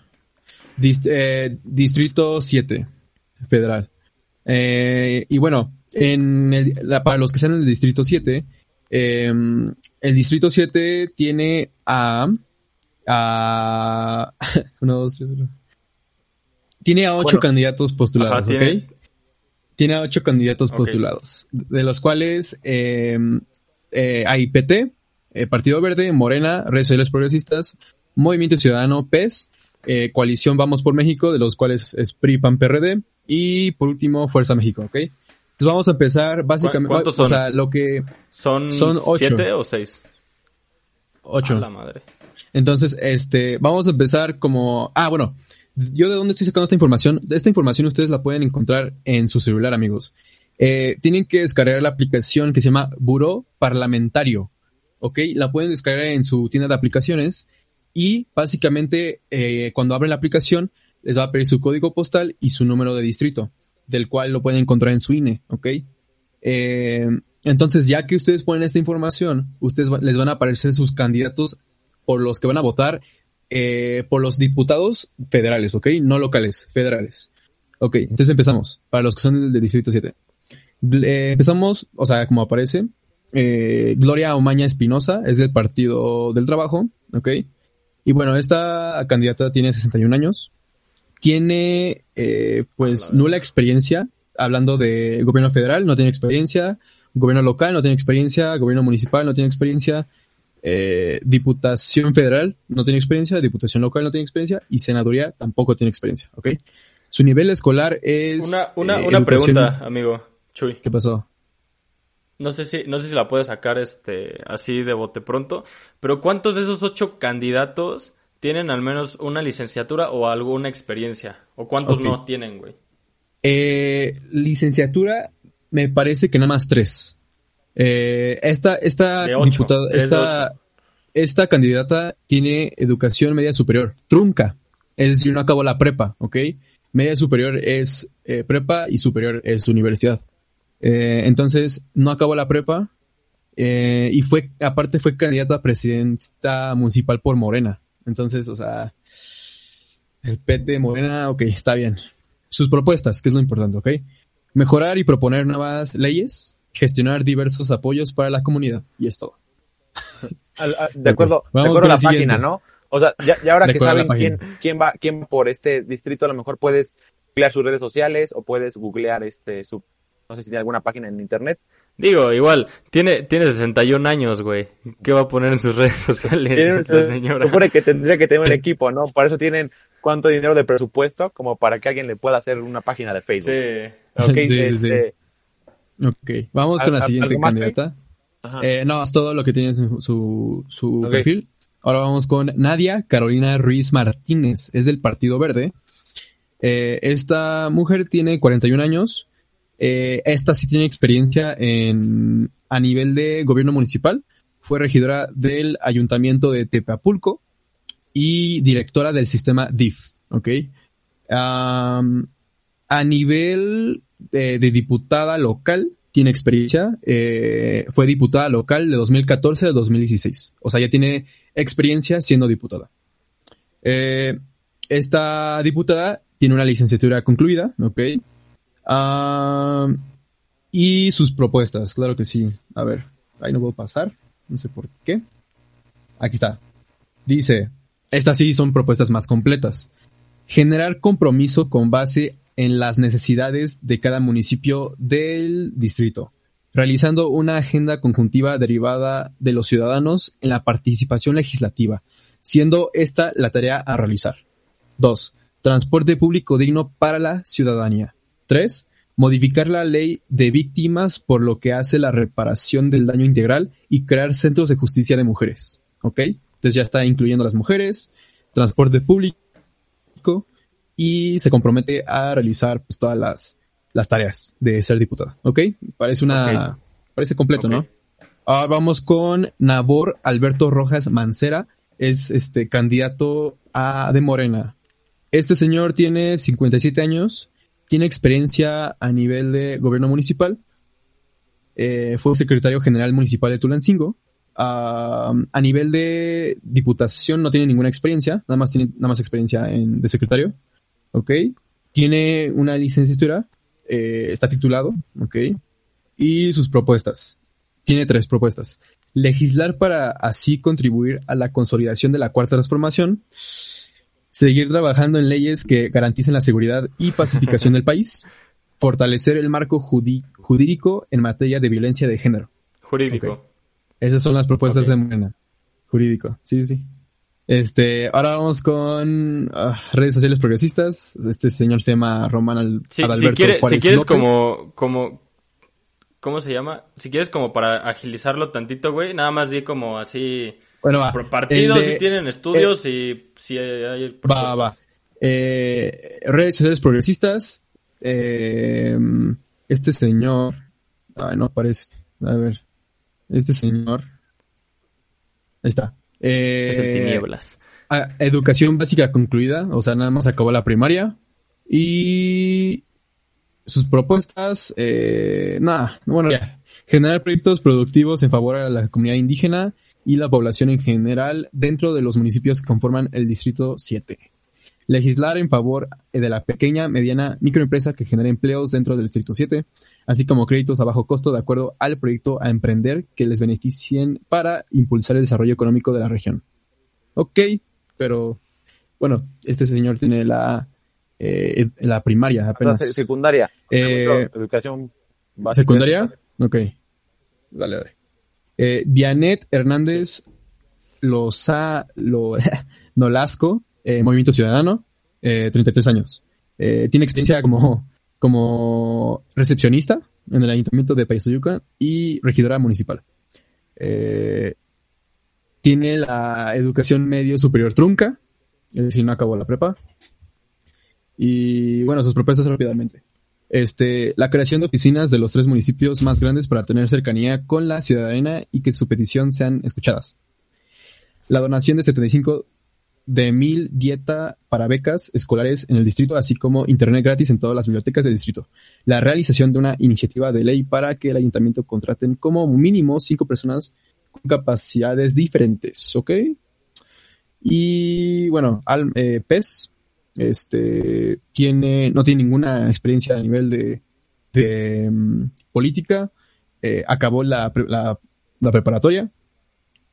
A: Eh, distrito 7 federal. y bueno, en para los que sean del distrito 7, em, el distrito 7 tiene a... a uno, dos, tres, Tiene a ocho candidatos postulados, ¿ok? Tiene ocho candidatos postulados, de los cuales em, eh, hay PT, eh, Partido Verde, Morena, Redes Sociales Progresistas, Movimiento Ciudadano, PES, eh, Coalición Vamos por México, de los cuales es PRI, PAN, PRD, y por último Fuerza México, ¿ok? Entonces vamos a empezar básicamente.
C: ¿Cuántos son?
A: O sea, lo que.
C: ¿Son, son ocho. siete o seis?
A: Ocho.
C: la madre.
A: Entonces, este, vamos a empezar como. Ah, bueno, yo de dónde estoy sacando esta información. Esta información ustedes la pueden encontrar en su celular, amigos. Eh, tienen que descargar la aplicación que se llama Buró Parlamentario. ¿Ok? La pueden descargar en su tienda de aplicaciones y básicamente eh, cuando abren la aplicación les va a pedir su código postal y su número de distrito, del cual lo pueden encontrar en su INE. ¿Ok? Eh, entonces, ya que ustedes ponen esta información, ustedes les van a aparecer sus candidatos por los que van a votar eh, por los diputados federales, ¿ok? No locales, federales. Ok, entonces empezamos. Para los que son del, Distrito 7. Eh, empezamos, o sea, como aparece, Gloria Omaña Espinosa es del Partido del Trabajo, ¿ok? Y bueno, esta candidata tiene 61 años. Tiene, pues, nula experiencia, hablando de gobierno federal, no tiene experiencia. Gobierno local no tiene experiencia. Gobierno municipal no tiene experiencia eh, Diputación Federal no tiene experiencia, Diputación Local no tiene experiencia y Senaduría tampoco tiene experiencia, ¿ok? Su nivel escolar es...
C: Una, una, eh, una pregunta, amigo Chuy.
A: ¿Qué pasó?
C: No sé si, no sé si la puedes sacar este, así de bote pronto, pero ¿cuántos de esos ocho candidatos tienen al menos una licenciatura o alguna experiencia? ¿O cuántos no tienen, güey?
A: Eh, licenciatura, me parece que nada más tres. Eh, esta esta diputada, esta, esta candidata tiene educación media superior, trunca, es decir, no acabó la prepa, ¿ok? Media superior es eh, prepa y superior es universidad. Eh, entonces, no acabó la prepa eh, y fue, aparte fue candidata a presidenta municipal por Morena. Entonces, o sea, el PT de Morena, ok, está bien. Sus propuestas, que es lo importante, ¿ok? Mejorar y proponer nuevas leyes, gestionar diversos apoyos para la comunidad. Y es todo.
B: de acuerdo, de acuerdo a la página, ¿no? O sea, ya, ahora que saben quién, quién va, quién por este distrito, a lo mejor puedes googlear sus redes sociales o puedes googlear este su, no sé si tiene alguna página en internet.
C: Digo, igual, tiene, tiene 61 años, güey. ¿Qué va a poner en sus redes sociales?
B: señora? Supone que tendría que tener un equipo, ¿no? Por eso tienen cuánto dinero de presupuesto como para que alguien le pueda hacer una página de Facebook.
C: Sí. Okay, sí,
A: este, Ok, vamos con la siguiente candidata. Eh, no, es todo lo que tiene su, su, perfil. Ahora vamos con Nadia Carolina Ruiz Martínez, es del Partido Verde. Eh, esta mujer tiene 41 años. Eh, esta sí tiene experiencia en, a nivel de gobierno municipal. Fue regidora del Ayuntamiento de Tepapulco y directora del sistema DIF. ¿ok? a nivel de, diputada local, tiene experiencia, eh, fue diputada local de 2014 a 2016. O sea, ya tiene experiencia siendo diputada. Eh, esta diputada tiene una licenciatura concluida, ¿ok? Ah, y sus propuestas, claro que sí. A ver, ahí no puedo pasar, no sé por qué. Aquí está. Dice, estas sí son propuestas más completas. Generar compromiso con base en las necesidades de cada municipio del distrito, realizando una agenda conjuntiva derivada de los ciudadanos en la participación legislativa, siendo esta la tarea a realizar. 2. Transporte público digno para la ciudadanía. 3. Modificar la ley de víctimas por lo que hace la reparación del daño integral y crear centros de justicia de mujeres. ¿Ok? Entonces ya está incluyendo a las mujeres, transporte público, y se compromete a realizar pues, todas las, las tareas de ser diputada. ¿Ok? Parece una, Parece completo, ¿no? Ahora vamos con Nabor Alberto Rojas Mancera. Es este candidato a de Morena. Este señor tiene 57 años, tiene experiencia a nivel de gobierno municipal. Eh, fue secretario general municipal de Tulancingo. a nivel de diputación no tiene ninguna experiencia, nada más tiene nada más experiencia en, de secretario. ¿Ok? Tiene una licenciatura, eh, está titulado, ¿ok? Y sus propuestas. Tiene tres propuestas. Legislar para así contribuir a la consolidación de la cuarta transformación. Seguir trabajando en leyes que garanticen la seguridad y pacificación del país. Fortalecer el marco jurídico en materia de violencia de género.
C: Jurídico.
A: Esas son las propuestas de Morena. Jurídico. Sí, sí. Este, ahora vamos con ah, redes sociales progresistas. Este señor se llama Román Al
C: sí, si, si quieres como, como, ¿cómo se llama? Si quieres como para agilizarlo tantito, güey, nada más di como así. Bueno, va. Partidos, si tienen estudios y si hay.
A: Va, va. Eh, redes sociales progresistas. Eh, este señor. Ay, no aparece. A ver. Este señor. Ahí está. Eh,
C: es el tinieblas.
A: Educación básica concluida, o sea, nada más acabó la primaria. Y sus propuestas, eh, nada, bueno, ya. Generar proyectos productivos en favor de la comunidad indígena y la población en general dentro de los municipios que conforman el Distrito 7. Legislar en favor de la pequeña, mediana microempresa que genera empleos dentro del Distrito 7, así como créditos a bajo costo de acuerdo al proyecto a emprender que les beneficien para impulsar el desarrollo económico de la región. Ok, pero bueno, este señor tiene la, eh, la primaria apenas.
B: secundaria.
A: Eh,
B: educación
A: básica. ¿Secundaria? Ok. Dale, dale. Eh, Vianet Hernández Loza, lo, Nolasco, eh, Movimiento Ciudadano, 33 años. tiene experiencia como como recepcionista en el ayuntamiento de Paisayuca y regidora municipal. Eh, tiene la educación medio superior trunca, es decir, no acabó la prepa. Y bueno, sus propuestas rápidamente. Este, la creación de oficinas de los tres municipios más grandes para tener cercanía con la ciudadanía y que su petición sean escuchadas. La donación de 75 de mil dieta para becas escolares en el distrito, así como internet gratis en todas las bibliotecas del distrito. La realización de una iniciativa de ley para que el ayuntamiento contraten como mínimo cinco personas con capacidades diferentes, ¿ok? Y bueno, al, eh, PES este, tiene, no tiene ninguna experiencia a nivel de, de mm, política, eh, acabó la, la, la preparatoria,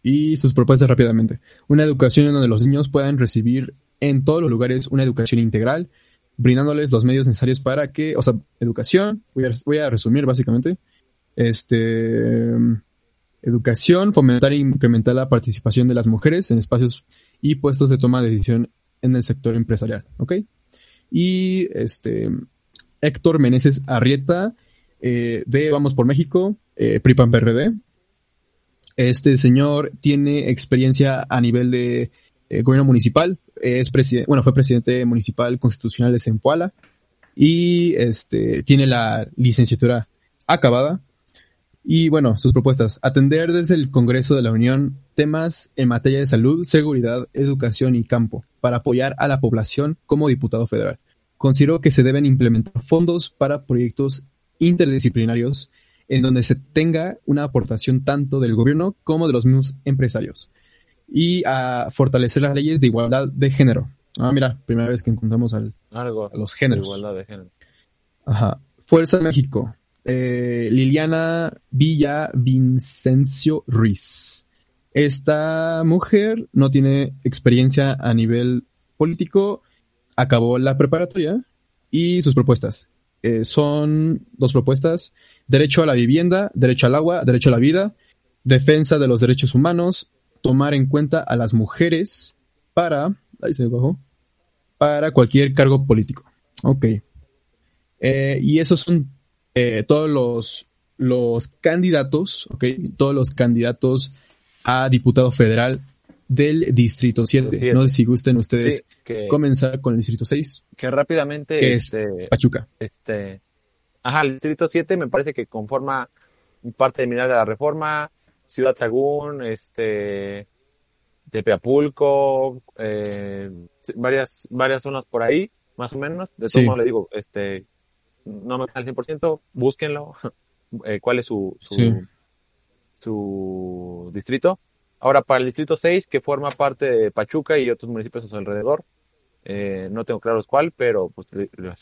A: y sus propuestas rápidamente. Una educación en donde los niños puedan recibir en todos los lugares una educación integral, brindándoles los medios necesarios para que, o sea, educación, voy a, voy a resumir básicamente, este, educación, fomentar e incrementar la participación de las mujeres en espacios y puestos de toma de decisión en el sector empresarial, ¿ok? Y este, Héctor Meneses Arrieta, eh, de Vamos por México, eh, PRIPAN PRD, este señor tiene experiencia a nivel de eh, gobierno municipal, es presidente, bueno, fue presidente municipal constitucional de Zempoala y este tiene la licenciatura acabada. Y bueno, sus propuestas. Atender desde el Congreso de la Unión temas en materia de salud, seguridad, educación y campo para apoyar a la población como diputado federal. Considero que se deben implementar fondos para proyectos interdisciplinarios en donde se tenga una aportación tanto del gobierno como de los mismos empresarios. Y a fortalecer las leyes de igualdad de género. Ah, mira, primera vez que encontramos al, a los géneros.
B: igualdad de género.
A: Ajá. Fuerza México. Eh, Liliana Villa Vincencio Ruiz. Esta mujer no tiene experiencia a nivel político, acabó la preparatoria y sus propuestas. Eh, son dos propuestas. Derecho a la vivienda, derecho al agua, derecho a la vida, defensa de los derechos humanos, tomar en cuenta a las mujeres para, ahí se bajó, para cualquier cargo político. Ok. Eh, y esos son eh, todos los, los candidatos, ok, todos los candidatos a diputado federal del Distrito 7. No sé si gusten ustedes comenzar con el Distrito 6.
B: Que rápidamente...
A: este, Pachuca.
B: Este, ajá, el Distrito 7 me parece que conforma parte de Mineral de la Reforma, Ciudad Sagún, este, Tepeapulco, eh, varias, varias zonas por ahí, más o menos. De todo modo le digo, este, no me al 100%, búsquenlo, eh, cuál es su, su, su distrito. Ahora, para el distrito 6, que forma parte de Pachuca y otros municipios a su alrededor, eh, no tengo claros cuál, pero pues,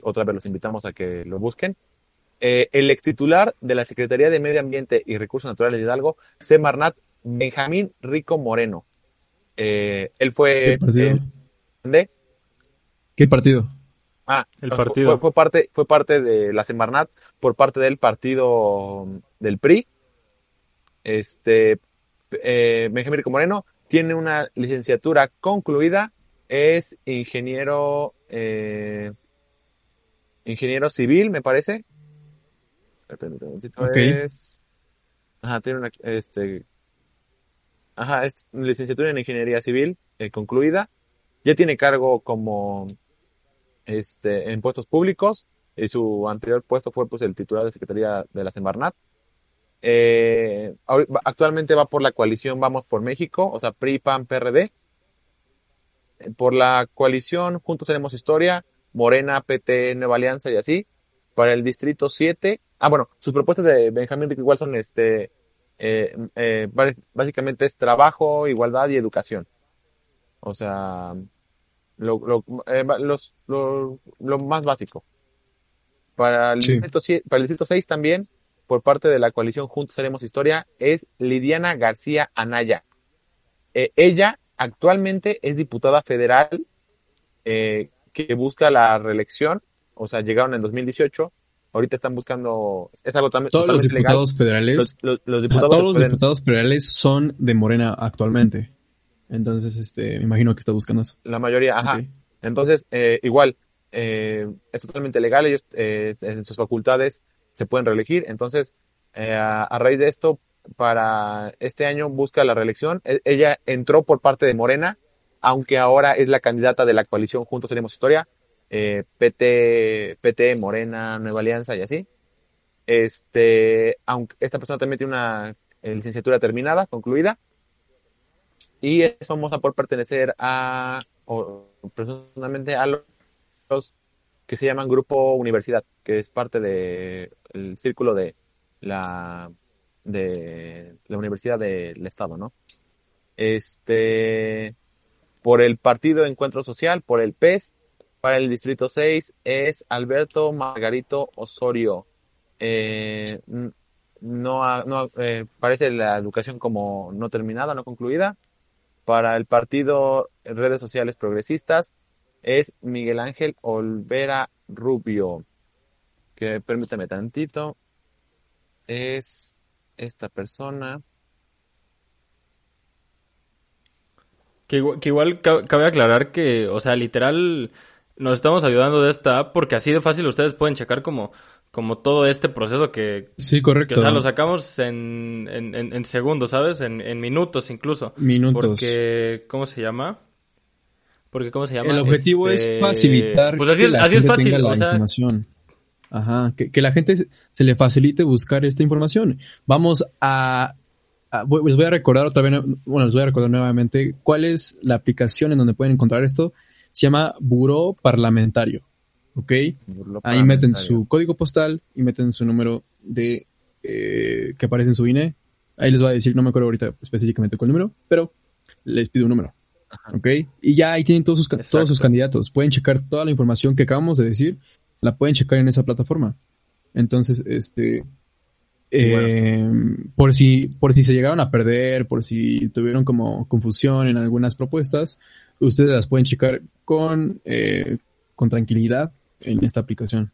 B: otra vez los invitamos a que lo busquen. Eh, el ex titular de la Secretaría de Medio Ambiente y Recursos Naturales de Hidalgo, Semarnat Benjamín Rico Moreno. Eh, él fue...
A: ¿Qué partido?
B: ¿De?
A: ¿Qué partido?
B: Ah, el partido. Fue, parte, fue parte de la Semarnat por parte del partido del PRI. Este, eh, Benjamín Rico Moreno tiene una licenciatura concluida, es ingeniero, eh, ingeniero civil, me parece. Es, ajá, tiene una, este, ajá, es licenciatura en ingeniería civil eh, concluida. Ya tiene cargo como, este, en puestos públicos y su anterior puesto fue pues el titular de Secretaría de la Semarnat. Eh, actualmente va por la coalición Vamos por México, o sea, PRI, PAN, PRD. Por la coalición Juntos Haremos Historia, Morena, PT, Nueva Alianza y así. Para el distrito 7. Ah, bueno, sus propuestas de Benjamín Rico igual son este, eh, eh, básicamente es trabajo, igualdad y educación. O sea, lo, lo, eh, los, lo, lo, más básico. Para el, distrito, para el distrito 6 también, por parte de la coalición Juntos Haremos Historia, es Lidiana García Anaya. ella actualmente es diputada federal que busca la reelección, o sea, llegaron en 2018 ahorita están buscando es algo también
A: todos los diputados federales los, diputados todos los diputados federales son de Morena actualmente. Entonces este me imagino que está buscando eso.
B: La mayoría ajá. Entonces eh, igual eh, es totalmente legal ellos eh, en sus facultades se pueden reelegir. Entonces a, a, raíz de esto para este año busca la reelección. E, ella entró por parte de Morena aunque ahora es la candidata de la coalición Juntos Tenemos Historia eh, PT, PT, Morena, Nueva Alianza y así. Este, aunque esta persona también tiene una eh, licenciatura terminada, concluida, y es famosa por pertenecer a, o personalmente a los que se llaman Grupo Universidad, que es parte del el círculo de la, de la Universidad del Estado, ¿no? Este, por el Partido Encuentro Social, por el PES, para el distrito 6 es Alberto Margarito Osorio. Eh, no, no eh, parece la educación como no terminada, no concluida. Para el partido Redes Sociales Progresistas es Miguel Ángel Olvera Rubio. Que permítame tantito. Es esta persona.
C: Que que igual cabe aclarar que, o sea, literal, nos estamos ayudando de esta app porque así de fácil ustedes pueden checar como, como todo este proceso que...
A: Sí, correcto.
C: Que, o sea, lo sacamos en, en, en, segundos, ¿sabes? En, en, minutos incluso.
A: Minutos.
C: Porque, ¿cómo se llama? Porque, ¿cómo se llama?
A: El objetivo es este, facilitar
C: pues así, que la así gente es fácil, tenga la
A: información. Ajá, que, que la gente se le facilite buscar esta información. Vamos a les voy a recordar otra vez, bueno, les voy a recordar nuevamente cuál es la aplicación en donde pueden encontrar esto se llama Buró Parlamentario. ¿Ok? Ahí meten su código postal y meten su número de eh, que aparece en su INE. Ahí les va a decir, no me acuerdo ahorita específicamente cuál número, pero les pido un número. ¿Ok? Y ya ahí tienen todos sus, todos sus candidatos. Pueden checar toda la información que acabamos de decir, la pueden checar en esa plataforma. Entonces, este, eh, por si, por si se llegaron a perder, por si tuvieron como confusión en algunas propuestas, ustedes las pueden checar con, eh, con tranquilidad en esta aplicación.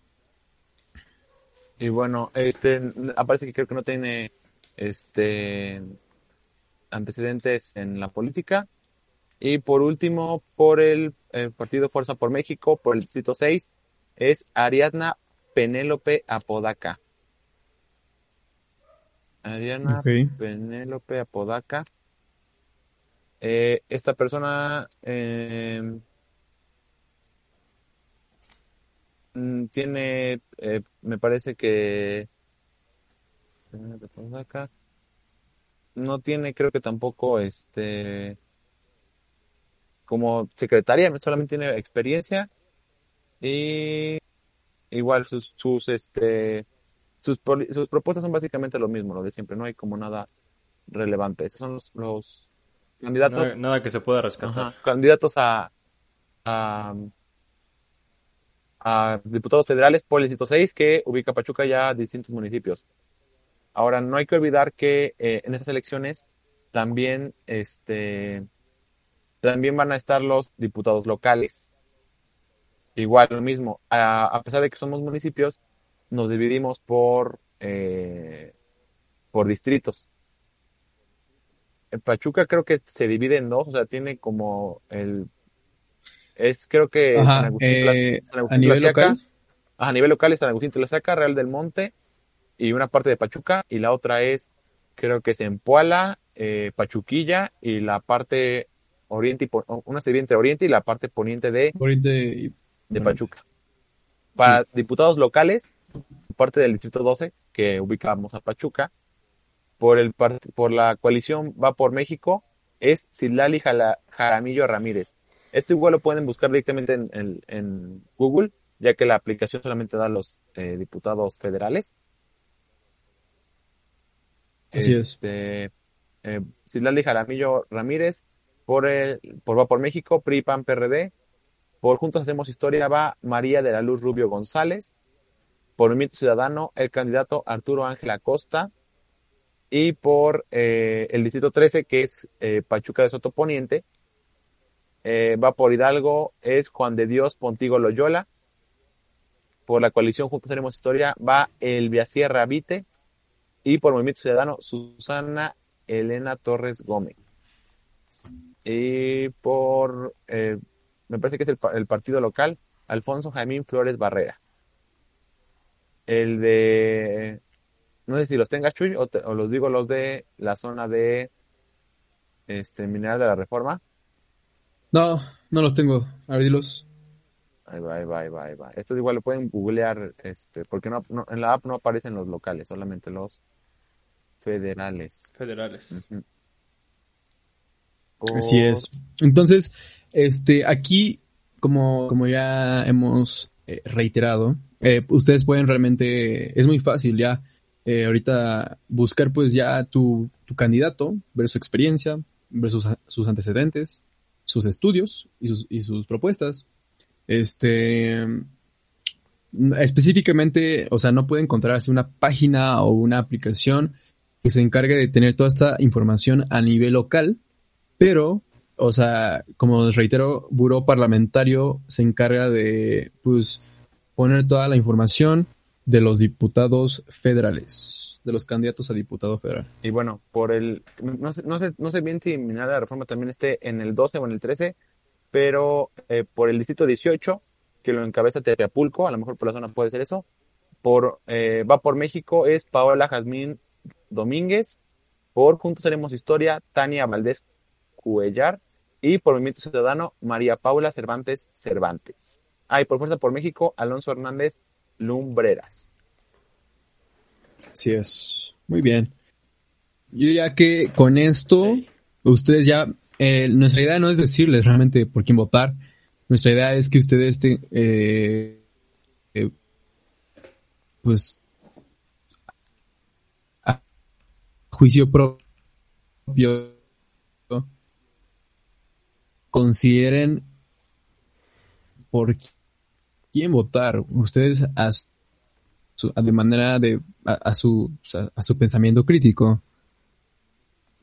B: Y bueno, este aparece que creo que no tiene este antecedentes en la política. Y por último, por el, Partido Fuerza por México, por el Distrito 6, es Ariadna Penélope Apodaca. Ariadna Penélope Apodaca. Eh, esta persona eh, mm, tiene, eh, me parece que No tiene, creo que tampoco, este, como secretaria, solamente tiene experiencia y igual sus, sus, este, sus, sus propuestas son básicamente lo mismo, lo de siempre, no hay como nada relevante. Esos son los, candidatos.
C: nada que se pueda rescatar.
B: candidatos a, a, diputados federales por el distrito 6 que ubica Pachuca ya distintos municipios. Ahora, no hay que olvidar que eh, en estas elecciones también, este, también van a estar los diputados locales. Igual, lo mismo. A, pesar de que somos municipios, nos dividimos por, eh, por distritos. En Pachuca creo que se divide en dos, o sea, tiene como el... Es creo que
A: eh, a nivel local.
B: a nivel local es San Agustín Tlaxaca, Real del Monte y una parte de Pachuca y la otra es, creo que es en Puala, eh, Pachuquilla y la parte oriente y una se entre oriente y la parte poniente de,
A: oriente
B: de Pachuca. Para diputados locales, parte del distrito 12 que ubicamos a Pachuca, por el por la coalición va por México es Silali Jaramillo Ramírez. Esto igual lo pueden buscar directamente en, en, Google, ya que la aplicación solamente da a los eh, diputados federales.
A: Así este,
B: es. Eh, Jaramillo Ramírez, por el, por Va por México, PRI, PAN, PRD. Por Juntos Hacemos Historia va María de la Luz Rubio González. Por Movimiento Ciudadano, el candidato Arturo Ángel Acosta. Y por eh, el Distrito 13, que es eh, Pachuca de Soto Poniente, eh, va por Hidalgo, es Juan de Dios Pontigo Loyola. Por la coalición Juntos Haremos Historia va Elvia Sierra Vite. Y por Movimiento Ciudadano, Susana Elena Torres Gómez. Y por, me parece que es el, partido local, Alfonso Jaimín Flores Barrera. El de, no sé si los tenga Chuy o, los digo los de la zona de este Mineral de la Reforma.
A: No, no los tengo. A ver,
B: Ahí va, ahí va, ahí va, ahí va. Estos igual lo pueden googlear, este, porque no, en la app no aparecen los locales, solamente los federales.
C: Federales.
A: Así es. Entonces, este, aquí, como, como ya hemos eh, reiterado, eh, ustedes pueden realmente, es muy fácil ya, eh, ahorita buscar pues ya tu, tu, candidato, ver su experiencia, ver sus, sus antecedentes, sus estudios y sus, y sus propuestas. Este, específicamente, o sea, no puede encontrarse una página o una aplicación que se encargue de tener toda esta información a nivel local, pero, o sea, como reitero, Buró Parlamentario se encarga de, pues, poner toda la información de los diputados federales, de los candidatos a diputado federal.
B: Y bueno, por el, no sé, no sé, no sé bien si nada de reforma también esté en el 12 o en el 13, pero eh, por el distrito 18, que lo encabeza Tepeapulco, a lo mejor por la zona puede ser eso, por, eh, va por México es Paola Jazmín Domínguez, por Juntos Haremos Historia, Tania Valdés Cuellar, y por Movimiento Ciudadano, María Paula Cervantes Cervantes. Ah, y por Fuerza por México, Alonso Hernández Lumbreras.
A: Así es. Muy bien. Yo diría que con esto, ustedes ya, eh, nuestra idea no es decirles realmente por quién votar. Nuestra idea es que ustedes, eh, eh, pues, juicio propio consideren por quién votar. Ustedes a de manera de a, su a, su pensamiento crítico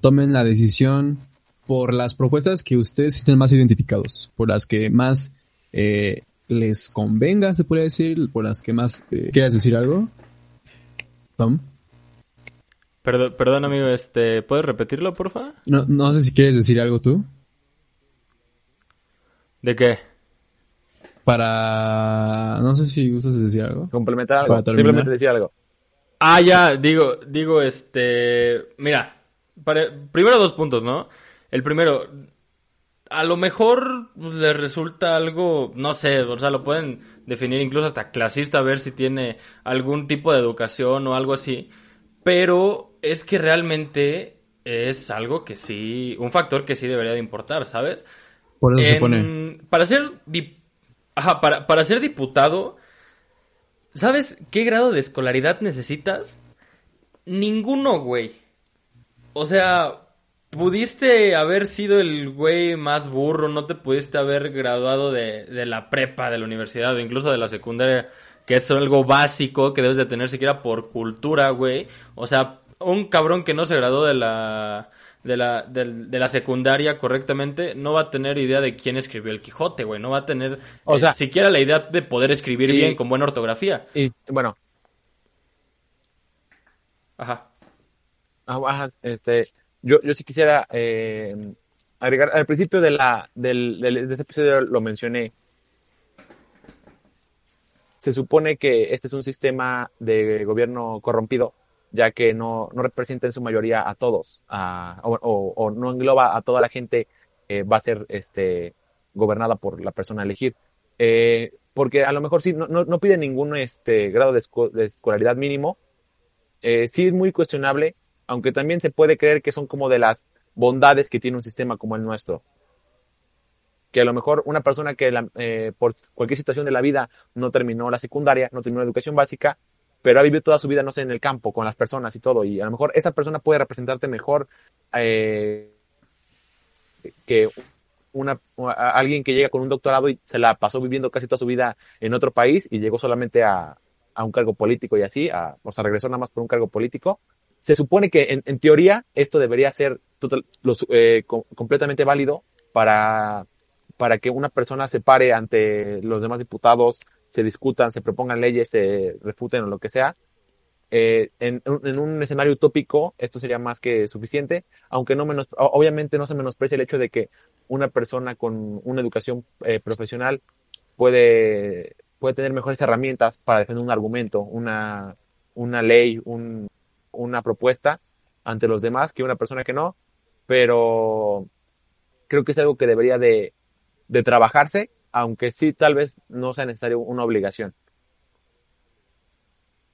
A: tomen la decisión por las propuestas que ustedes estén más identificados, por las que más eh, les convenga, se puede decir, por las que más eh, quieras decir algo. Tom.
C: Perdón, perdón, amigo, este, ¿puedes repetirlo, porfa?
A: No, no sé si quieres decir algo tú.
C: ¿De qué?
A: Para... No sé si gustas decir algo.
B: Complementar algo. Simplemente decir algo.
C: Ah, ya, digo, digo, este... Mira, primero dos puntos, ¿no? El primero, a lo mejor pues, les resulta algo, no sé, o sea, lo pueden definir incluso hasta clasista, a ver si tiene algún tipo de educación o algo así pero es que realmente es algo que sí, un factor que sí debería de importar, ¿sabes?
A: Por eso se pone.
C: Para ser, Ajá, para, para ser diputado, ¿sabes qué grado de escolaridad necesitas? Ninguno, güey. O sea, pudiste haber sido el güey más burro, no te pudiste haber graduado de, de, la prepa, de la universidad o incluso de la secundaria, que es algo básico que debes de tener siquiera por cultura, güey. O sea, un cabrón que no se graduó de la de la, de, la secundaria correctamente, no va a tener idea de quién escribió el Quijote, güey. No va a tener o sea, siquiera la idea de poder escribir bien con buena ortografía.
B: Y bueno.
C: Ajá.
B: Ah, este, yo, yo sí quisiera eh, agregar, al principio de, la, del, del, de este episodio lo mencioné. Se supone que este es un sistema de gobierno corrompido ya que no, no representa en su mayoría a todos, o, no engloba a toda la gente, eh, va a ser este, gobernada por la persona a elegir. Eh, porque a lo mejor sí, no, no, pide ningún este, grado de, escolaridad mínimo. Eh, sí es muy cuestionable, aunque también se puede creer que son como de las bondades que tiene un sistema como el nuestro. Que a lo mejor una persona que por cualquier situación de la vida no terminó la secundaria, no terminó la educación básica, pero ha vivido toda su vida, no sé, en el campo, con las personas y todo, y a lo mejor esa persona puede representarte mejor eh, que una, alguien que llega con un doctorado y se la pasó viviendo casi toda su vida en otro país y llegó solamente a, un cargo político y así, a, o sea, regresó nada más por un cargo político. Se supone que en, teoría esto debería ser eh, completamente válido para, para que una persona se pare ante los demás diputados, se discutan, se propongan leyes, se refuten o lo que sea. Eh, en, un escenario utópico esto sería más que suficiente, aunque no obviamente no se menosprecia el hecho de que una persona con una educación eh, profesional puede, puede tener mejores herramientas para defender un argumento, una, una ley, un, una propuesta ante los demás que una persona que no, pero creo que es algo que debería de, de trabajarse aunque sí tal vez no sea necesario una obligación.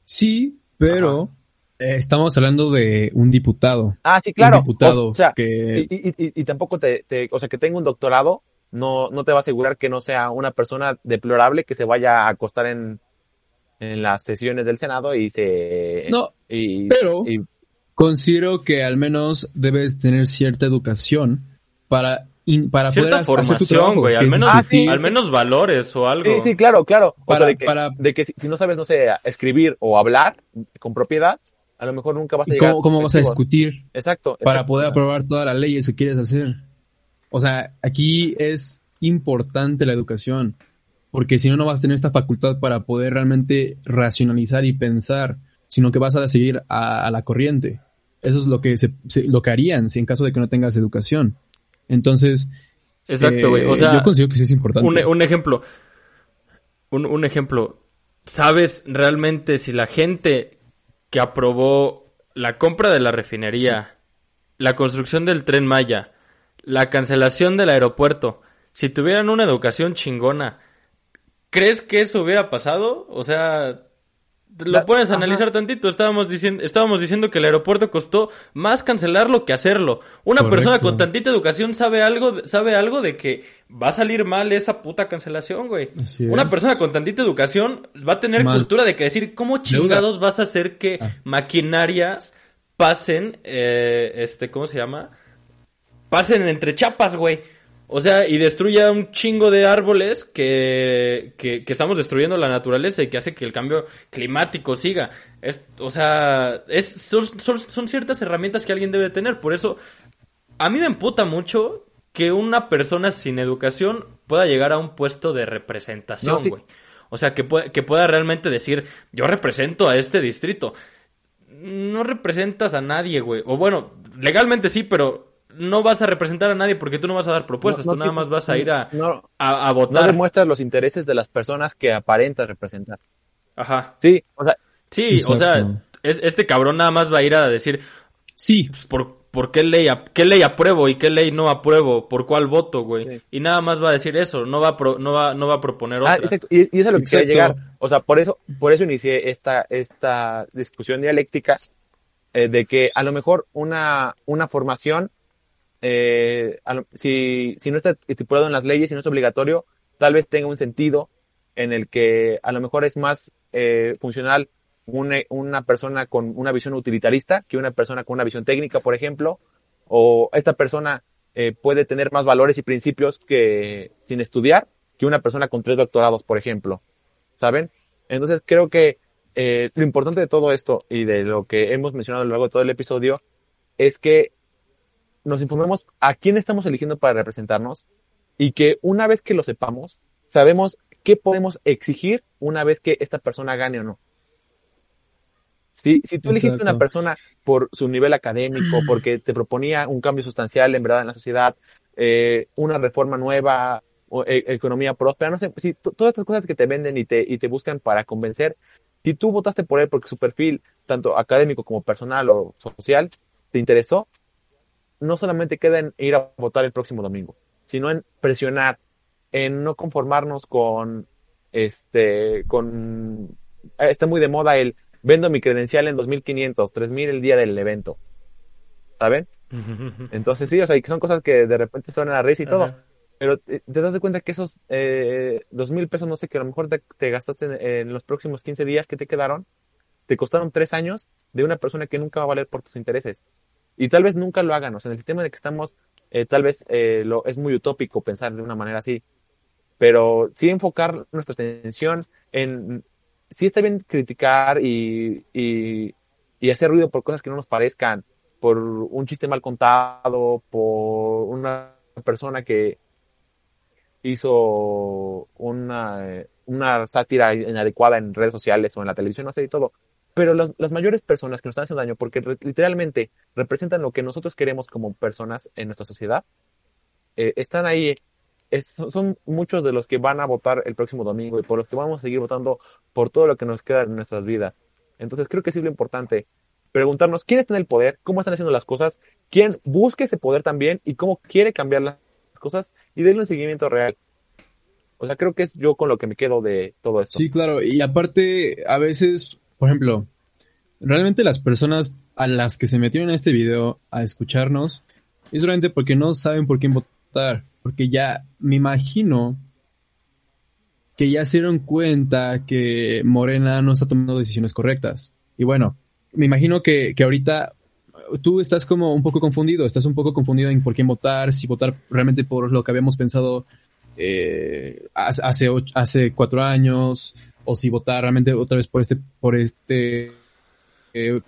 A: Sí, pero eh, estamos hablando de un diputado.
B: Ah, sí, claro.
A: Un diputado
B: o sea, y, tampoco te, o sea, que tenga un doctorado no, no te va a asegurar que no sea una persona deplorable que se vaya a acostar en, en las sesiones del Senado y se...
A: No, pero considero que al menos debes tener cierta educación para para
C: Cierta poder formación, güey, al menos, al menos valores o algo.
B: Sí, sí, claro, claro. Para, de que, para... de que si, no sabes, no sé, escribir o hablar con propiedad, a lo mejor nunca vas a llegar.
A: ¿Cómo, cómo vas a discutir?
B: Exacto,
A: Para poder aprobar todas las leyes que quieres hacer. O sea, aquí es importante la educación, porque si no, no vas a tener esta facultad para poder realmente racionalizar y pensar, sino que vas a seguir a, la corriente. Eso es lo que, se, lo que harían si en caso de que no tengas educación. Entonces,
C: Exacto, güey. O eh, sea, yo considero que sí es importante. Un, ejemplo. Un, ejemplo. ¿Sabes realmente si la gente que aprobó la compra de la refinería, la construcción del tren Maya, la cancelación del aeropuerto, si tuvieran una educación chingona, ¿crees que eso hubiera pasado? O sea, lo puedes analizar tantito. Estábamos diciendo, estábamos diciendo que el aeropuerto costó más cancelarlo que hacerlo. Una persona con tantita educación sabe algo, sabe algo de que va a salir mal esa puta cancelación, güey. Una persona con tantita educación va a tener cultura de que decir, ¿cómo chingados vas a hacer que ah. maquinarias pasen, eh, este, ¿cómo se llama? Pasen entre chapas, güey. O sea, y destruya un chingo de árboles que, que, estamos destruyendo la naturaleza y que hace que el cambio climático siga. Es, o sea, es, son, son, ciertas herramientas que alguien debe tener. Por eso, a mí me emputa mucho que una persona sin educación pueda llegar a un puesto de representación, güey. O sea, que, que pueda realmente decir, yo represento a este distrito. No representas a nadie, güey. O bueno, legalmente sí, pero no vas a representar a nadie porque tú no vas a dar propuestas, tú nada más vas a ir a, a, votar.
B: No demuestras los intereses de las personas que aparentas representar.
C: Ajá.
B: Sí, o sea.
C: Sí, o sea, este cabrón nada más va a ir a decir.
A: Sí.
C: Pues, por, por qué ley, qué ley apruebo y qué ley no apruebo, por cuál voto, güey. Y nada más va a decir eso, no va a, no va, no va a proponer
B: ah, exacto. Y, eso es a lo que quería llegar. O sea, por eso, por eso inicié esta, esta discusión dialéctica eh, de que a lo mejor una, una formación, eh, si, si no está estipulado en las leyes y no es obligatorio, tal vez tenga un sentido en el que a lo mejor es más eh, funcional una, una, persona con una visión utilitarista que una persona con una visión técnica, por ejemplo, o esta persona eh, puede tener más valores y principios que sin estudiar que una persona con tres doctorados, por ejemplo, ¿saben? Entonces creo que eh, lo importante de todo esto y de lo que hemos mencionado a de todo el episodio es que nos informemos a quién estamos eligiendo para representarnos y que una vez que lo sepamos, sabemos qué podemos exigir una vez que esta persona gane o no. Si, si tú elegiste una persona por su nivel académico, porque te proponía un cambio sustancial en verdad en la sociedad, eh, una reforma nueva, o, e, economía próspera, no sé, si todas estas cosas que te venden y te, y te buscan para convencer, si tú votaste por él porque su perfil, tanto académico como personal o social, te interesó, no solamente queda en ir a votar el próximo domingo, sino en presionar, en no conformarnos con, este, con, está muy de moda el, vendo mi credencial en 2500, 3000 el día del evento, ¿saben? Entonces sí, o sea, son cosas que de repente suenan a risa y todo, pero te, das de cuenta que esos eh, dos mil pesos, no sé, que a lo mejor te, gastaste en, los próximos 15 días que te quedaron, te costaron tres años de una persona que nunca va a valer por tus intereses. Y tal vez nunca lo hagan. O sea, en el sistema en el que estamos, eh, tal vez eh, lo, es muy utópico pensar de una manera así. Pero sí enfocar nuestra atención en... Sí está bien criticar y, y, y hacer ruido por cosas que no nos parezcan, por un chiste mal contado, por una persona que, hizo una, una sátira inadecuada en redes sociales o en la televisión, no sé, y todo. Pero las mayores personas que nos están haciendo daño, porque literalmente representan lo que nosotros queremos como personas en nuestra sociedad, eh, están ahí. son muchos de los que van a votar el próximo domingo y por los que vamos a seguir votando por todo lo que nos queda en nuestras vidas. Entonces creo que es lo importante preguntarnos quién está en el poder, cómo están haciendo las cosas, quién busca ese poder también y cómo quiere cambiar las cosas y denle un seguimiento real. O sea, creo que es yo con lo que me quedo de todo esto.
A: Sí, claro. Y aparte, a veces, por ejemplo, realmente las personas a las que se metieron en este video a escucharnos es realmente porque no saben por quién votar. Porque ya me imagino que ya se dieron cuenta que Morena no está tomando decisiones correctas. Y bueno, me imagino que, que ahorita tú estás como un poco confundido, estás un poco confundido en por quién votar, si votar realmente por lo que habíamos pensado eh, hace, hace cuatro años, o si votar realmente otra vez por este, por este eh,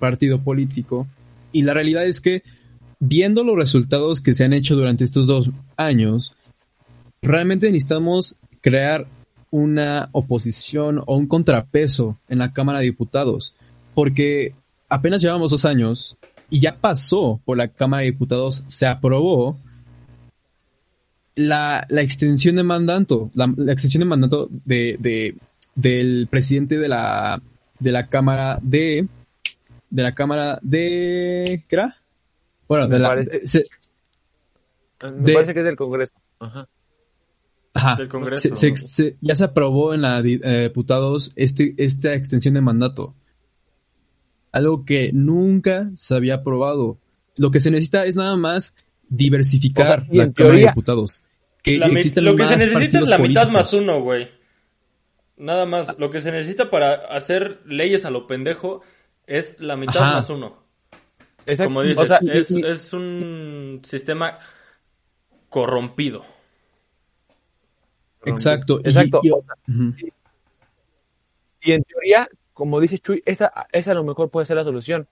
A: partido político. Y la realidad es que, viendo los resultados que se han hecho durante estos dos años, realmente necesitamos crear una oposición o un contrapeso en la Cámara de Diputados, porque apenas llevamos dos años y ya pasó por la Cámara de Diputados, se aprobó la, extensión de mandato, la, extensión de mandato de, del presidente de la, de la Cámara de, de la Cámara de, ¿qué era?
B: Bueno, de la, parece, me parece que es del Congreso. Ajá.
A: Ajá. Del Congreso. ya se aprobó en la eh, diputados este, esta extensión de mandato algo que nunca se había probado. Lo que se necesita es nada más diversificar la Cámara de Diputados.
C: Que lo que se necesita es la mitad más uno, güey. Nada más. Lo que se necesita para hacer leyes a lo pendejo es la mitad más uno. Como dices, es, un sistema corrompido.
A: Exacto.
B: Exacto. y en teoría, como dice Chuy, esa, esa a lo mejor puede ser la solución.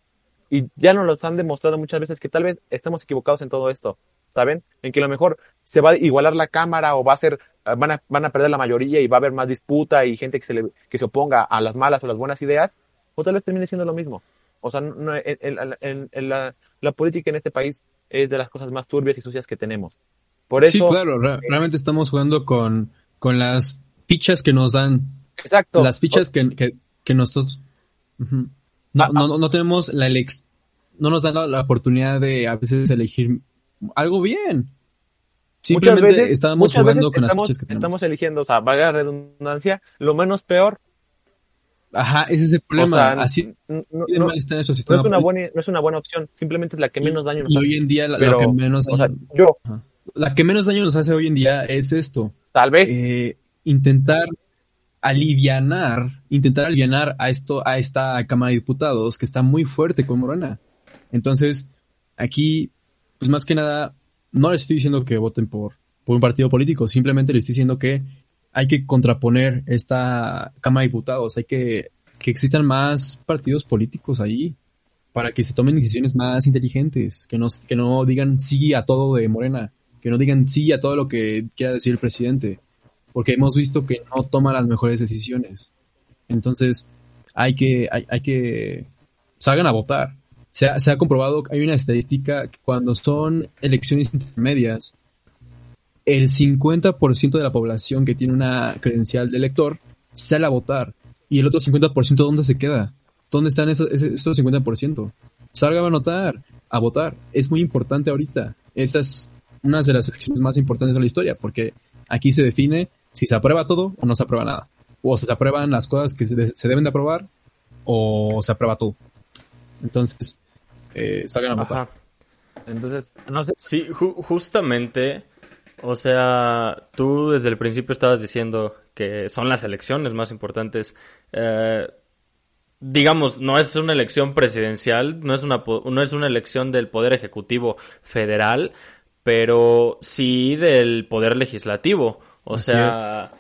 B: Y ya nos lo han demostrado muchas veces que tal vez estamos equivocados en todo esto, ¿saben? En que a lo mejor se va a igualar la cámara o va a ser, van a, van a perder la mayoría y va a haber más disputa y gente que se, le, que se oponga a las malas o las buenas ideas, o tal vez termine siendo lo mismo. O sea, no, en, la, la, política en este país es de las cosas más turbias y sucias que tenemos. Por eso,
A: sí, claro, realmente estamos jugando con, con las fichas que nos dan.
B: Exacto.
A: Las fichas que, que nosotros no, ah, no, ah. no, tenemos la elex no nos dan la, oportunidad de a veces elegir algo bien. Simplemente
B: muchas veces,
A: estábamos jugando con las fichas que
B: tenemos. Estamos eligiendo, o sea, valga la redundancia, lo menos peor
A: Ajá, ese es el problema. Así
B: no, no, está es una buena, no es una buena opción, simplemente es la que menos daño nos
A: y hace. hoy en día la, que menos daño, o sea, yo, la que menos daño nos hace hoy en día es esto.
B: Tal vez.
A: Eh, intentar alivianar, intentar alivianar a esto, a esta Cámara de Diputados que está muy fuerte con Morena. Entonces, aquí, pues más que nada, no les estoy diciendo que voten por, por un partido político, simplemente les estoy diciendo que hay que contraponer esta Cámara de Diputados, hay que que existan más partidos políticos ahí para que se tomen decisiones más inteligentes, que no, que no digan sí a todo de Morena, que no digan sí a todo lo que quiera decir el presidente, porque hemos visto que no toma las mejores decisiones. Entonces, hay que, hay, hay que, salgan a votar. Se ha, se ha comprobado, hay una estadística que cuando son elecciones intermedias, el 50% de la población que tiene una credencial de elector sale a votar. ¿Y el otro 50% dónde se queda? ¿Dónde están esos, esos 50%? Salga a anotar, a votar. Es muy importante ahorita. Esa es una de las elecciones más importantes de la historia, porque aquí se define si se aprueba todo o no se aprueba nada. O se aprueban las cosas que se, deben de aprobar o se aprueba todo. Entonces, eh, salgan a votar.
C: Entonces, no sé. Sí, justamente o sea, tú desde el principio estabas diciendo que son las elecciones más importantes. Eh, digamos, no es una elección presidencial, no es una, no es una elección del Poder Ejecutivo Federal, pero sí del Poder Legislativo. O sea, es.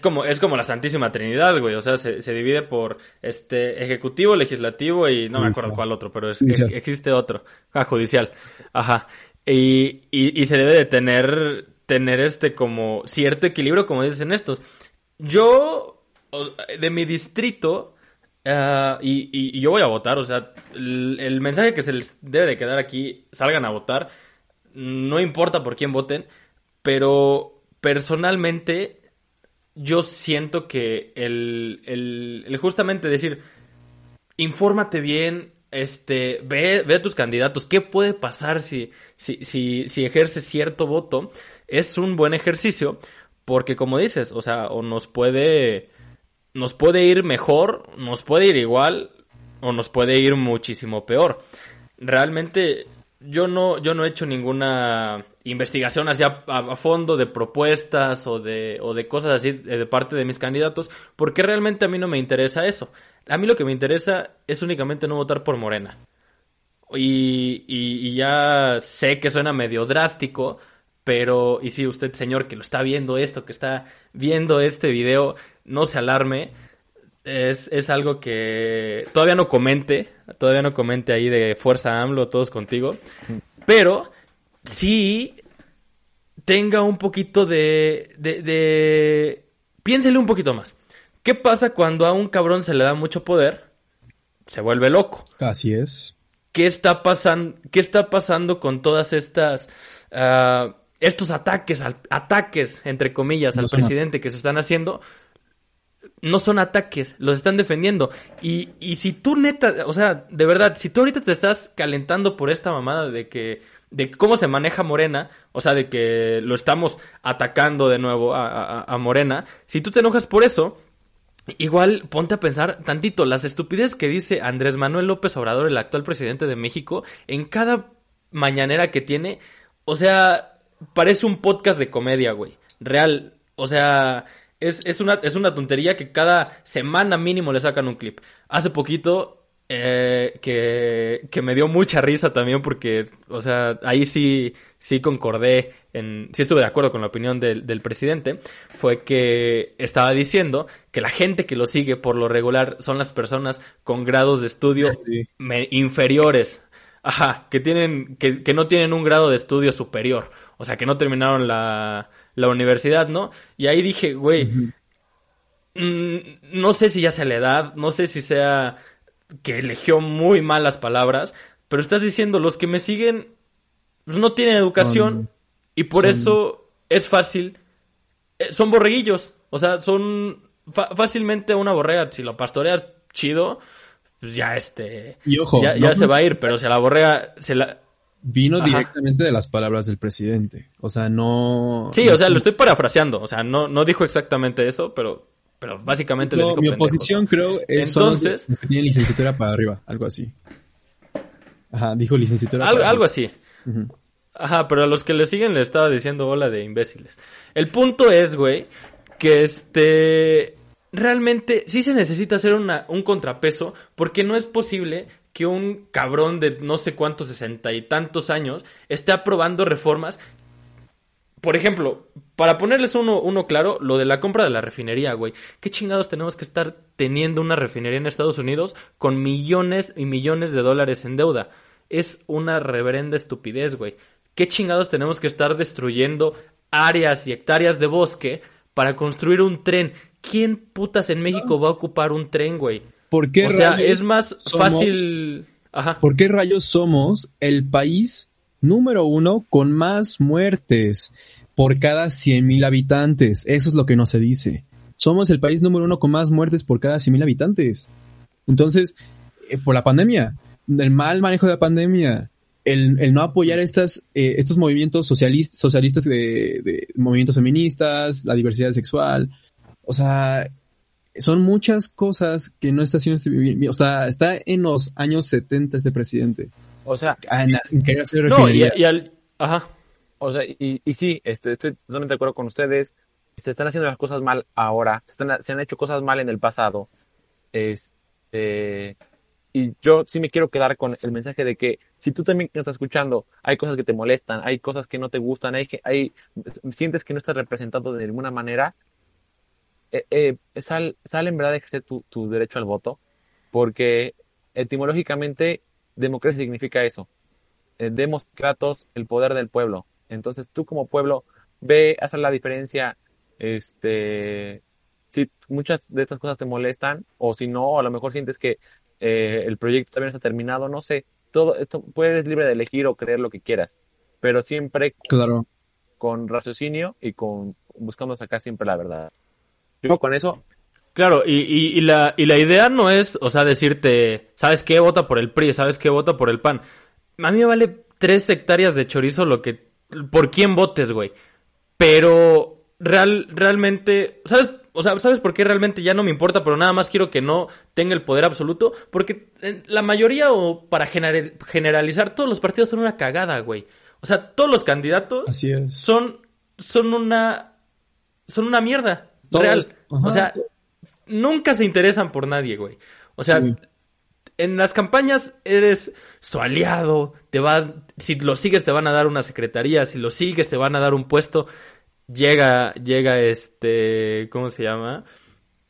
C: Como, es como la Santísima Trinidad, güey. O sea, se, se divide por este Ejecutivo, Legislativo y no me acuerdo cuál otro, pero existe otro. Ah, judicial. Ajá. Y, y, se debe de tener, tener este como cierto equilibrio, como dicen estos. Yo, de mi distrito, ah, y, y, yo voy a votar, o sea, el, mensaje que se les debe de quedar aquí, salgan a votar, no importa por quién voten, pero personalmente yo siento que el, el, justamente decir, infórmate bien, este, ve, ve a tus candidatos, qué puede pasar si, si, si, si ejerces cierto voto, es un buen ejercicio, porque como dices, o sea, o nos puede, nos puede ir mejor, nos puede ir igual, o nos puede ir muchísimo peor. Realmente, yo no, yo no he hecho ninguna investigación hacia a, fondo de propuestas o de, o de cosas así de parte de mis candidatos, porque realmente a mí no me interesa eso. A mí lo que me interesa es únicamente no votar por Morena. Y, y, ya sé que suena medio drástico, pero, y si usted, señor, que lo está viendo esto, que está viendo este video, no se alarme. Es, es algo que todavía no comente, todavía no comente ahí de Fuerza AMLO, todos contigo. Pero sí tenga un poquito de, de, de... Piénsele un poquito más. ¿Qué pasa cuando a un cabrón se le da mucho poder? Se vuelve loco.
A: Así es.
C: ¿Qué está pasando, qué está pasando con todas estas... Uh, estos ataques, ataques, entre comillas, al presidente que se están haciendo, no son ataques, los están defendiendo. Y, y si tú neta, o sea, de verdad, si tú ahorita te estás calentando por esta mamada de que, de cómo se maneja Morena, o sea, de que lo estamos atacando de nuevo a, a Morena, si tú te enojas por eso, Igual ponte a pensar tantito las estupideces que dice Andrés Manuel López Obrador, el actual presidente de México, en cada mañanera que tiene. O sea, parece un podcast de comedia, güey. Real. O sea, es, es, una, es una tontería que cada semana mínimo le sacan un clip. Hace poquito eh, que, que, me dio mucha risa también porque, o sea, ahí sí, sí concordé, en, sí estuve de acuerdo con la opinión del, del presidente, fue que estaba diciendo que la gente que lo sigue por lo regular son las personas con grados de estudio inferiores. Ajá, que tienen, que, que no tienen un grado de estudio superior. O sea, que no terminaron la, la universidad, ¿no? Y ahí dije, güey, mm, no sé si ya sea la edad, no sé si sea que eligió muy malas palabras, pero estás diciendo, los que me siguen pues, no tienen educación y por eso es fácil. Eh, son borreguillos, o sea, son fácilmente una borrega, si lo pastoreas chido, pues ya este... ya, se va a ir, pero si a la borrega se la...
A: Vino directamente de las palabras del presidente. O sea, no.
C: Sí, o sea, lo estoy parafraseando. O sea, no, no dijo exactamente eso, pero pero básicamente
A: les digo Mi oposición creo es Entonces, que tienen licenciatura para arriba, algo así. Ajá, dijo licenciatura.
C: Algo, algo así. Ajá, pero a los que le siguen le estaba diciendo hola de imbéciles. El punto es, güey, que este realmente sí se necesita hacer una, un contrapeso porque no es posible que un cabrón de no sé cuántos sesenta y tantos años esté aprobando reformas. Por ejemplo, para ponerles uno, uno claro, lo de la compra de la refinería, güey. ¿Qué chingados tenemos que estar teniendo una refinería en Estados Unidos con millones y millones de dólares en deuda? Es una reverenda estupidez, güey. ¿Qué chingados tenemos que estar destruyendo áreas y hectáreas de bosque para construir un tren? ¿Quién putas en México va a ocupar un tren, güey?
A: ¿Por qué
C: o sea, es más fácil.
A: Ajá. ¿Por qué rayos somos el país número uno con más muertes por cada 100.000 habitantes? Eso es lo que no se dice. Somos el país número uno con más muertes por cada 100.000 habitantes. Entonces, eh, por la pandemia, el mal manejo de la pandemia, el, no apoyar estas, eh, estos movimientos socialistas, socialistas de, de, movimientos feministas, la diversidad sexual. O sea, son muchas cosas que no está haciendo este, o sea, está en los años 70 este presidente.
B: O sea,
A: ah, en, hacer
C: no, y, y, al, ajá.
B: O sea, y, y sí, este, estoy totalmente de acuerdo con ustedes. Se están haciendo las cosas mal ahora, se, se han hecho cosas mal en el pasado. Este, y yo sí me quiero quedar con el mensaje de que si tú también estás escuchando, hay cosas que te molestan, hay cosas que no te gustan, hay, hay sientes que no estás representado de ninguna manera, eh, eh, sal, en verdad de ejercer tu, derecho al voto, porque etimológicamente democracia significa eso. Eh, demos kratos el poder del pueblo. Entonces tú como pueblo ve, haz la diferencia, este, si muchas de estas cosas te molestan, o si no, a lo mejor sientes que eh, el proyecto también está terminado, no sé, todo esto, puedes libre de elegir o creer lo que quieras, pero siempre
A: claro.
B: con raciocinio y con buscando sacar siempre la verdad con eso.
C: Claro, y, y, la, y la idea no es, o sea, decirte, ¿sabes qué? Vota por el PRI, ¿sabes qué? Vota por el PAN. A mí me vale tres hectáreas de chorizo lo que, por quién votes, güey. Pero real, realmente, ¿sabes? O sea, ¿sabes por qué realmente ya no me importa? Pero nada más quiero que no tenga el poder absoluto. Porque la mayoría, o para generalizar, todos los partidos son una cagada, güey. O sea, todos los candidatos son, son una, son una mierda real. O sea, nunca se interesan por nadie, güey. O sea, en las campañas eres su aliado, te va, si lo sigues te van a dar una secretaría, si lo sigues te van a dar un puesto. Llega, llega este, ¿cómo se llama?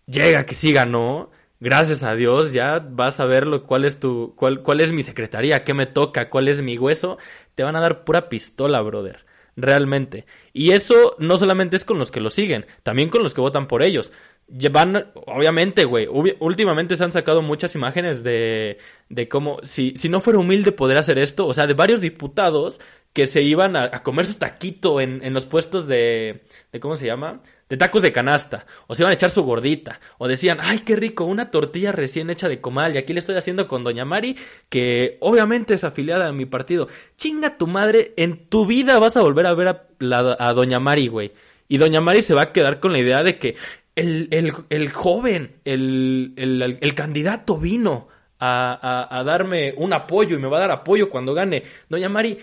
C: Llega que sí ganó. Gracias a Dios, ya vas a ver lo, cuál es tu, cuál, cuál es mi secretaría, qué me toca, cuál es mi hueso. Te van a dar pura pistola, brother realmente. Y eso no solamente es con los que lo siguen, también con los que votan por ellos. Van, obviamente, güey, últimamente se han sacado muchas imágenes de, de cómo, si, si no fuera humilde poder hacer esto, o sea, de varios diputados que se iban a, comer su taquito en, en los puestos de, de, ¿cómo se llama? De tacos de canasta, o se iban a echar su gordita, o decían, ay, qué rico, una tortilla recién hecha de comal, y aquí le estoy haciendo con Doña Mari, que obviamente es afiliada a mi partido. Chinga tu madre, en tu vida vas a volver a ver a, la, Doña Mari, güey. Y Doña Mari se va a quedar con la idea de que el, el, el joven, el, el, el candidato vino a, a, a darme un apoyo y me va a dar apoyo cuando gane. Doña Mari,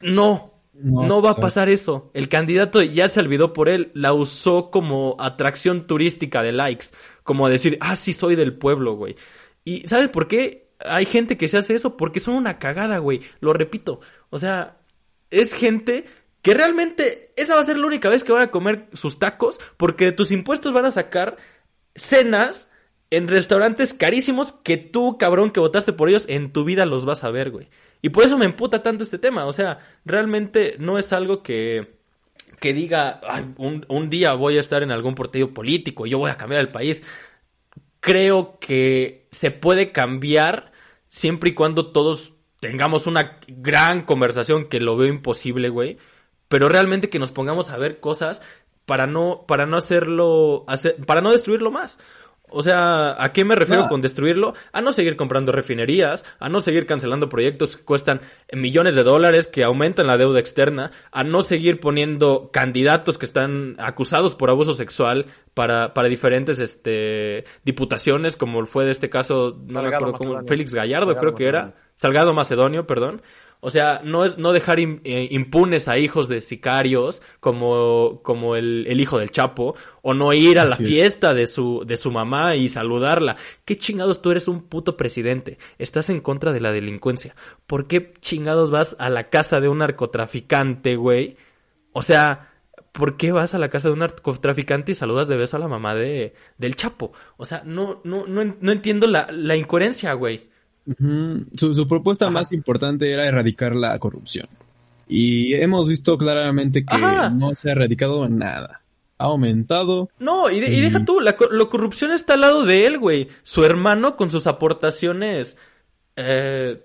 C: no, no, va a pasar eso. El candidato ya se olvidó por él, la usó como atracción turística de likes, como decir, ah, sí soy del pueblo, güey. ¿Y sabes por qué hay gente que se hace eso? Porque son una cagada, güey. Lo repito. O sea, es gente que realmente esa va a ser la única vez que van a comer sus tacos porque tus impuestos van a sacar cenas en restaurantes carísimos que tú, cabrón, que votaste por ellos, en tu vida los vas a ver, güey. Y por eso me emputa tanto este tema. O sea, realmente no es algo que, que diga, un, un, día voy a estar en algún partido político y yo voy a cambiar el país. Creo que se puede cambiar siempre y cuando todos tengamos una gran conversación, que lo veo imposible, güey. Pero realmente que nos pongamos a ver cosas para no, para no hacerlo, hacer, para no destruirlo más. O sea, ¿a qué me refiero con destruirlo? A no seguir comprando refinerías, a no seguir cancelando proyectos que cuestan millones de dólares, que aumentan la deuda externa, a no seguir poniendo candidatos que están acusados por abuso sexual para, para diferentes este, diputaciones, como fue de este caso, no me acuerdo cómo, Félix Gallardo creo que era, Salgado Macedonio, perdón. O sea, no, no dejar eh, impunes a hijos de sicarios como, como el, el hijo del Chapo, o no ir a la fiesta de su, de su mamá y saludarla. ¿Qué chingados tú eres un puto presidente? Estás en contra de la delincuencia. ¿Por qué chingados vas a la casa de un narcotraficante, güey? O sea, ¿por qué vas a la casa de un narcotraficante y saludas de beso a la mamá de, del Chapo? O sea, no, no, no, no entiendo la, la incoherencia, güey
A: su, propuesta más importante era erradicar la corrupción. Y hemos visto claramente que no se ha erradicado nada. Ha aumentado.
C: No, y, deja tú, la, corrupción está al lado de él, güey. Su hermano con sus aportaciones... Eh,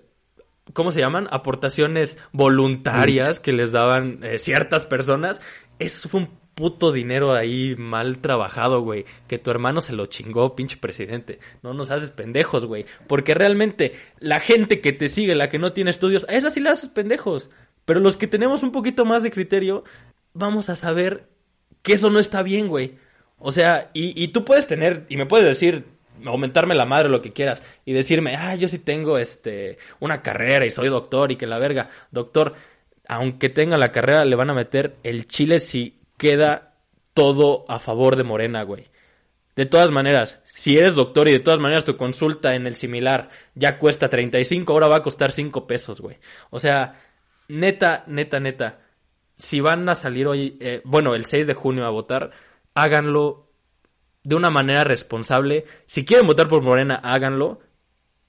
C: ¿Cómo se llaman? Aportaciones voluntarias que les daban eh, ciertas personas. Eso fue un puto dinero ahí mal trabajado, güey. Que tu hermano se lo chingó, pinche presidente. No nos haces pendejos, güey. Porque realmente la gente que te sigue, la que no tiene estudios, a esas sí las haces pendejos. Pero los que tenemos un poquito más de criterio, vamos a saber que eso no está bien, güey. O sea, y, y tú puedes tener, y me puedes decir, aumentarme la madre lo que quieras y decirme, ah, yo sí tengo este una carrera y soy doctor y que la verga, doctor, aunque tenga la carrera le van a meter el chile si queda todo a favor de Morena, güey. De todas maneras, si eres doctor y de todas maneras tu consulta en el similar ya cuesta 35, ahora va a costar 5 pesos, güey. O sea, neta, neta, neta, si van a salir hoy, eh, bueno, el 6 de junio a votar, háganlo de una manera responsable. Si quieren votar por Morena, háganlo,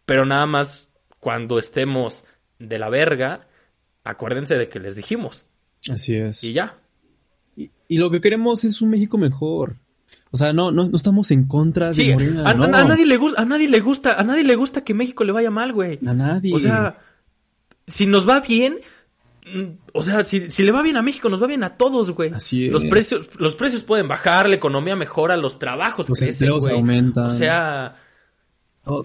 C: pero nada más cuando estemos de la verga, acuérdense de que les dijimos.
A: Así es.
C: Y ya.
A: Y, lo que queremos es un México mejor. O sea, no, no, no estamos en contra de Morena.
C: A, a, nadie le gusta, a nadie le gusta, a nadie le gusta que México le vaya mal, güey.
A: A nadie.
C: O sea, si nos va bien, mm, o sea, si, si le va bien a México, nos va bien a todos, güey.
A: Así es.
C: Los precios, los precios pueden bajar, la economía mejora, los trabajos
A: los empleos aumentan.
C: O sea,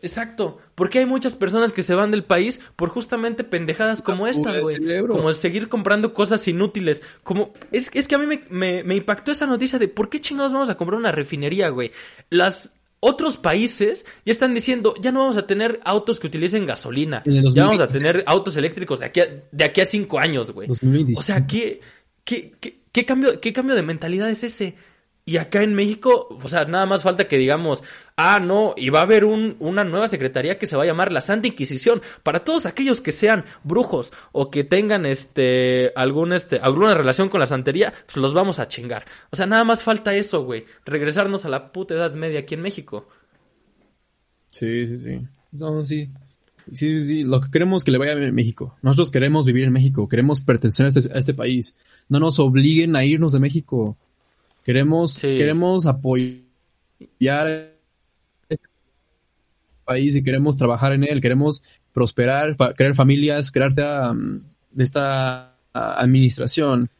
C: Exacto, porque hay muchas personas que se van del país por justamente pendejadas como estas, güey. Como seguir comprando cosas inútiles. Como es, es que a mí me, me, impactó esa noticia de por qué chingados vamos a comprar una refinería, güey. Las otros países ya están diciendo, ya no vamos a tener autos que utilicen gasolina. Ya vamos a tener autos eléctricos de aquí a, de aquí a cinco años, güey. O sea, ¿qué, qué, qué, qué, cambio, ¿qué cambio de mentalidad es ese? Y acá en México, o sea, nada más falta que digamos, ah, no, y va a haber un, una nueva secretaría que se va a llamar la Santa Inquisición. Para todos aquellos que sean brujos o que tengan este, algún, este, alguna relación con la santería, pues los vamos a chingar. O sea, nada más falta eso, güey. Regresarnos a la puta edad media aquí en México.
A: Sí, sí, sí. No, sí. Sí, sí, sí. Lo que queremos es que le vaya a México. Nosotros queremos vivir en México. Queremos pertenecer a este, a este país. No nos obliguen a irnos de México. Queremos, queremos apoyar país y queremos trabajar en él, queremos prosperar, crear familias, crear de esta administración.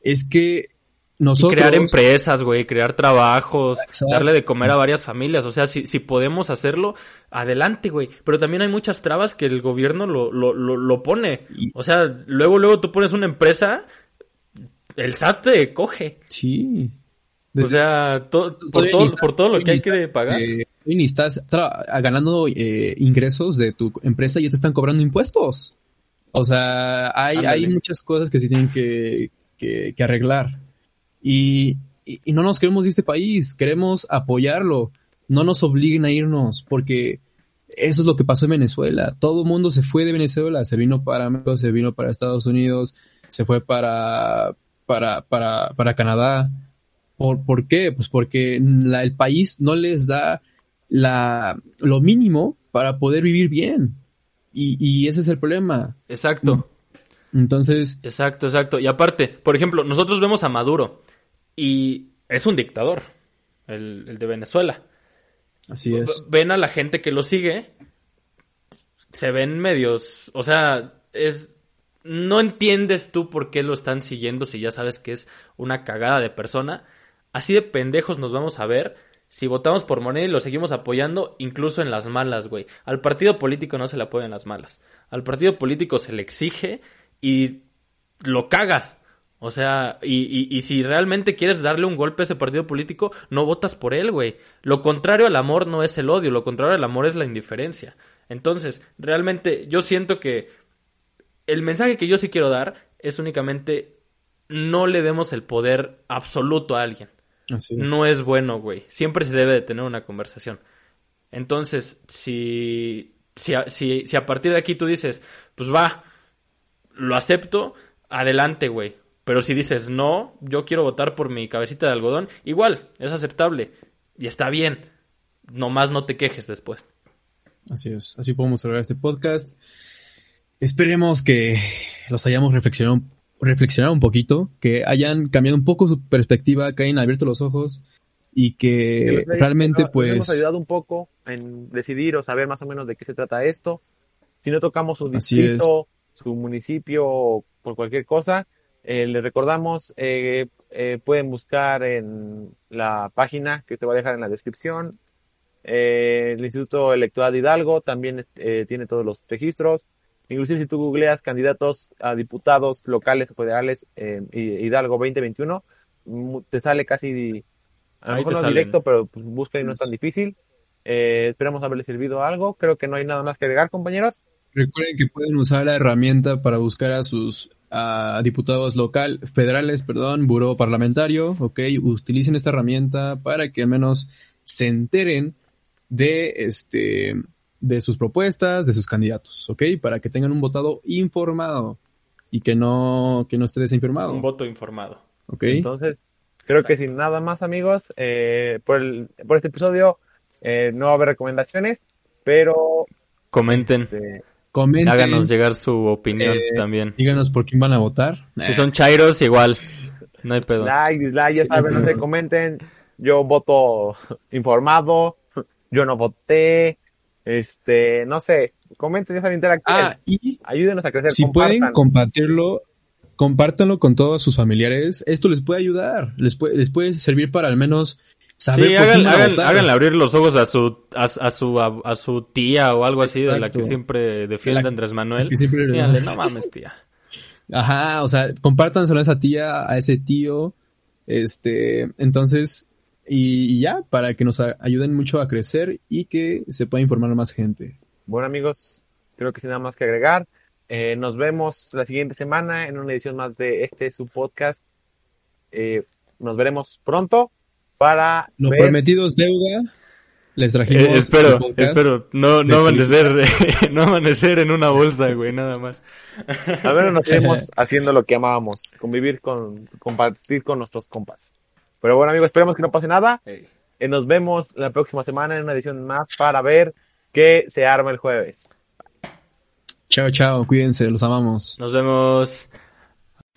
A: Es que nosotros...
C: crear empresas, güey, crear trabajos, darle de comer a varias familias. O sea, si, si podemos hacerlo, adelante, güey. Pero también hay muchas trabas que el gobierno lo, lo, lo, pone. O sea, luego, luego tú pones una empresa, el SAT te coge.
A: Sí
C: o sea, por, todo, por todo lo que hay que pagar.
A: Eh, y estás ganando eh, ingresos de tu empresa y ya te están cobrando impuestos. O sea, hay, hay muchas cosas que se tienen que, que, arreglar. Y, y, no nos queremos de este país, queremos apoyarlo. No nos obliguen a irnos, porque eso es lo que pasó en Venezuela. Todo el mundo se fue de Venezuela, se vino para México, se vino para Estados Unidos, se fue para, para, para, para Canadá ¿Por, ¿Por, qué? Pues porque el país no les da la, lo mínimo para poder vivir bien. Y, y ese es el problema.
C: Exacto.
A: Entonces.
C: Exacto, exacto. Y aparte, por ejemplo, nosotros vemos a Maduro y es un dictador, el, el de Venezuela.
A: Así es.
C: Ven a la gente que lo sigue, se ven medios, o sea, es no entiendes tú por qué lo están siguiendo si ya sabes que es una cagada de persona así de pendejos nos vamos a ver Si votamos por Morena y lo seguimos apoyando, incluso en las malas, güey. Al partido político no se le apoya en las malas. Al partido político se le exige y lo cagas. O sea, y, y, si realmente quieres darle un golpe a ese partido político, no votas por él, güey. Lo contrario al amor no es el odio, lo contrario al amor es la indiferencia. Entonces, realmente yo siento que el mensaje que yo sí quiero dar es únicamente no le demos el poder absoluto a alguien. No es bueno, güey. Siempre se debe de tener una conversación. Entonces, si, si, si, si a partir de aquí tú dices, pues va, lo acepto, adelante, güey. Pero si dices, no, yo quiero votar por mi cabecita de algodón, igual, es aceptable. Y está bien. Nomás no te quejes después.
A: Así es, así podemos cerrar este podcast. Esperemos que los hayamos reflexionado, reflexionado un poquito, que hayan cambiado un poco su perspectiva, que hayan abierto los ojos y que, realmente pues...
B: hemos ayudado un poco en decidir o saber más o menos de qué se trata esto. Si no tocamos su distrito, su municipio o por cualquier cosa, eh, les recordamos, eh, eh, pueden buscar en la página que te voy a dejar en la descripción. el Instituto Electoral de Hidalgo también tiene todos los registros. Inclusive si tú googleas candidatos a diputados locales o federales Hidalgo 2021, te sale casi, a lo no directo, pero pues, busca y no es tan difícil. esperamos haberle servido algo. Creo que no hay nada más que agregar, compañeros.
A: Recuerden que pueden usar la herramienta para buscar a sus diputados local, federales, perdón, buró parlamentario, ok, utilicen esta herramienta para que al menos se enteren de este de sus propuestas, de sus candidatos, ok, para que tengan un votado informado y que no que no esté desinformado.
C: Un voto informado.
A: Ok.
B: Entonces, creo que sin nada más, amigos, eh, por, el, por este episodio eh, no va a haber recomendaciones, pero
C: comenten. Este, Comenten. Háganos llegar su opinión eh, también.
A: Díganos por quién van a votar.
C: Si son chairos, igual. No hay pedo.
B: Like, dislike, ya saben, no se comenten. Yo voto informado. Yo no voté. Este, no sé. Comenten, ya saben, interactúen. Ah, y ayúdenos a crecer.
A: Si pueden compartirlo, compártanlo con todos sus familiares. Esto les puede ayudar. Les puede, les puede servir para al menos
C: sí, háganle abrir los ojos a su, a, su, a, su tía o algo así, de la que siempre defiende Andrés Manuel. no mames, tía.
A: Ajá, o sea, compártanselo a esa tía, a ese tío, este, entonces, y, ya, para que nos ayuden mucho a crecer y que se pueda informar a más gente.
B: Bueno, amigos, creo que sin nada más que agregar. Eh, nos vemos la siguiente semana en una edición más de este su podcast. Eh, nos veremos pronto para
A: Los prometidos deuda. Les trajimos.
C: Eh, espero, espero. No, no amanecer, no amanecer en una bolsa, güey, nada más.
B: A ver, nos quedemos haciendo lo que amábamos, convivir con, compartir con nuestros compas. Pero bueno, amigos, esperemos que no pase nada. Eh, nos vemos la próxima semana en una edición más para ver qué se arma el jueves.
A: Chao, chao, cuídense, los amamos.
C: Nos vemos.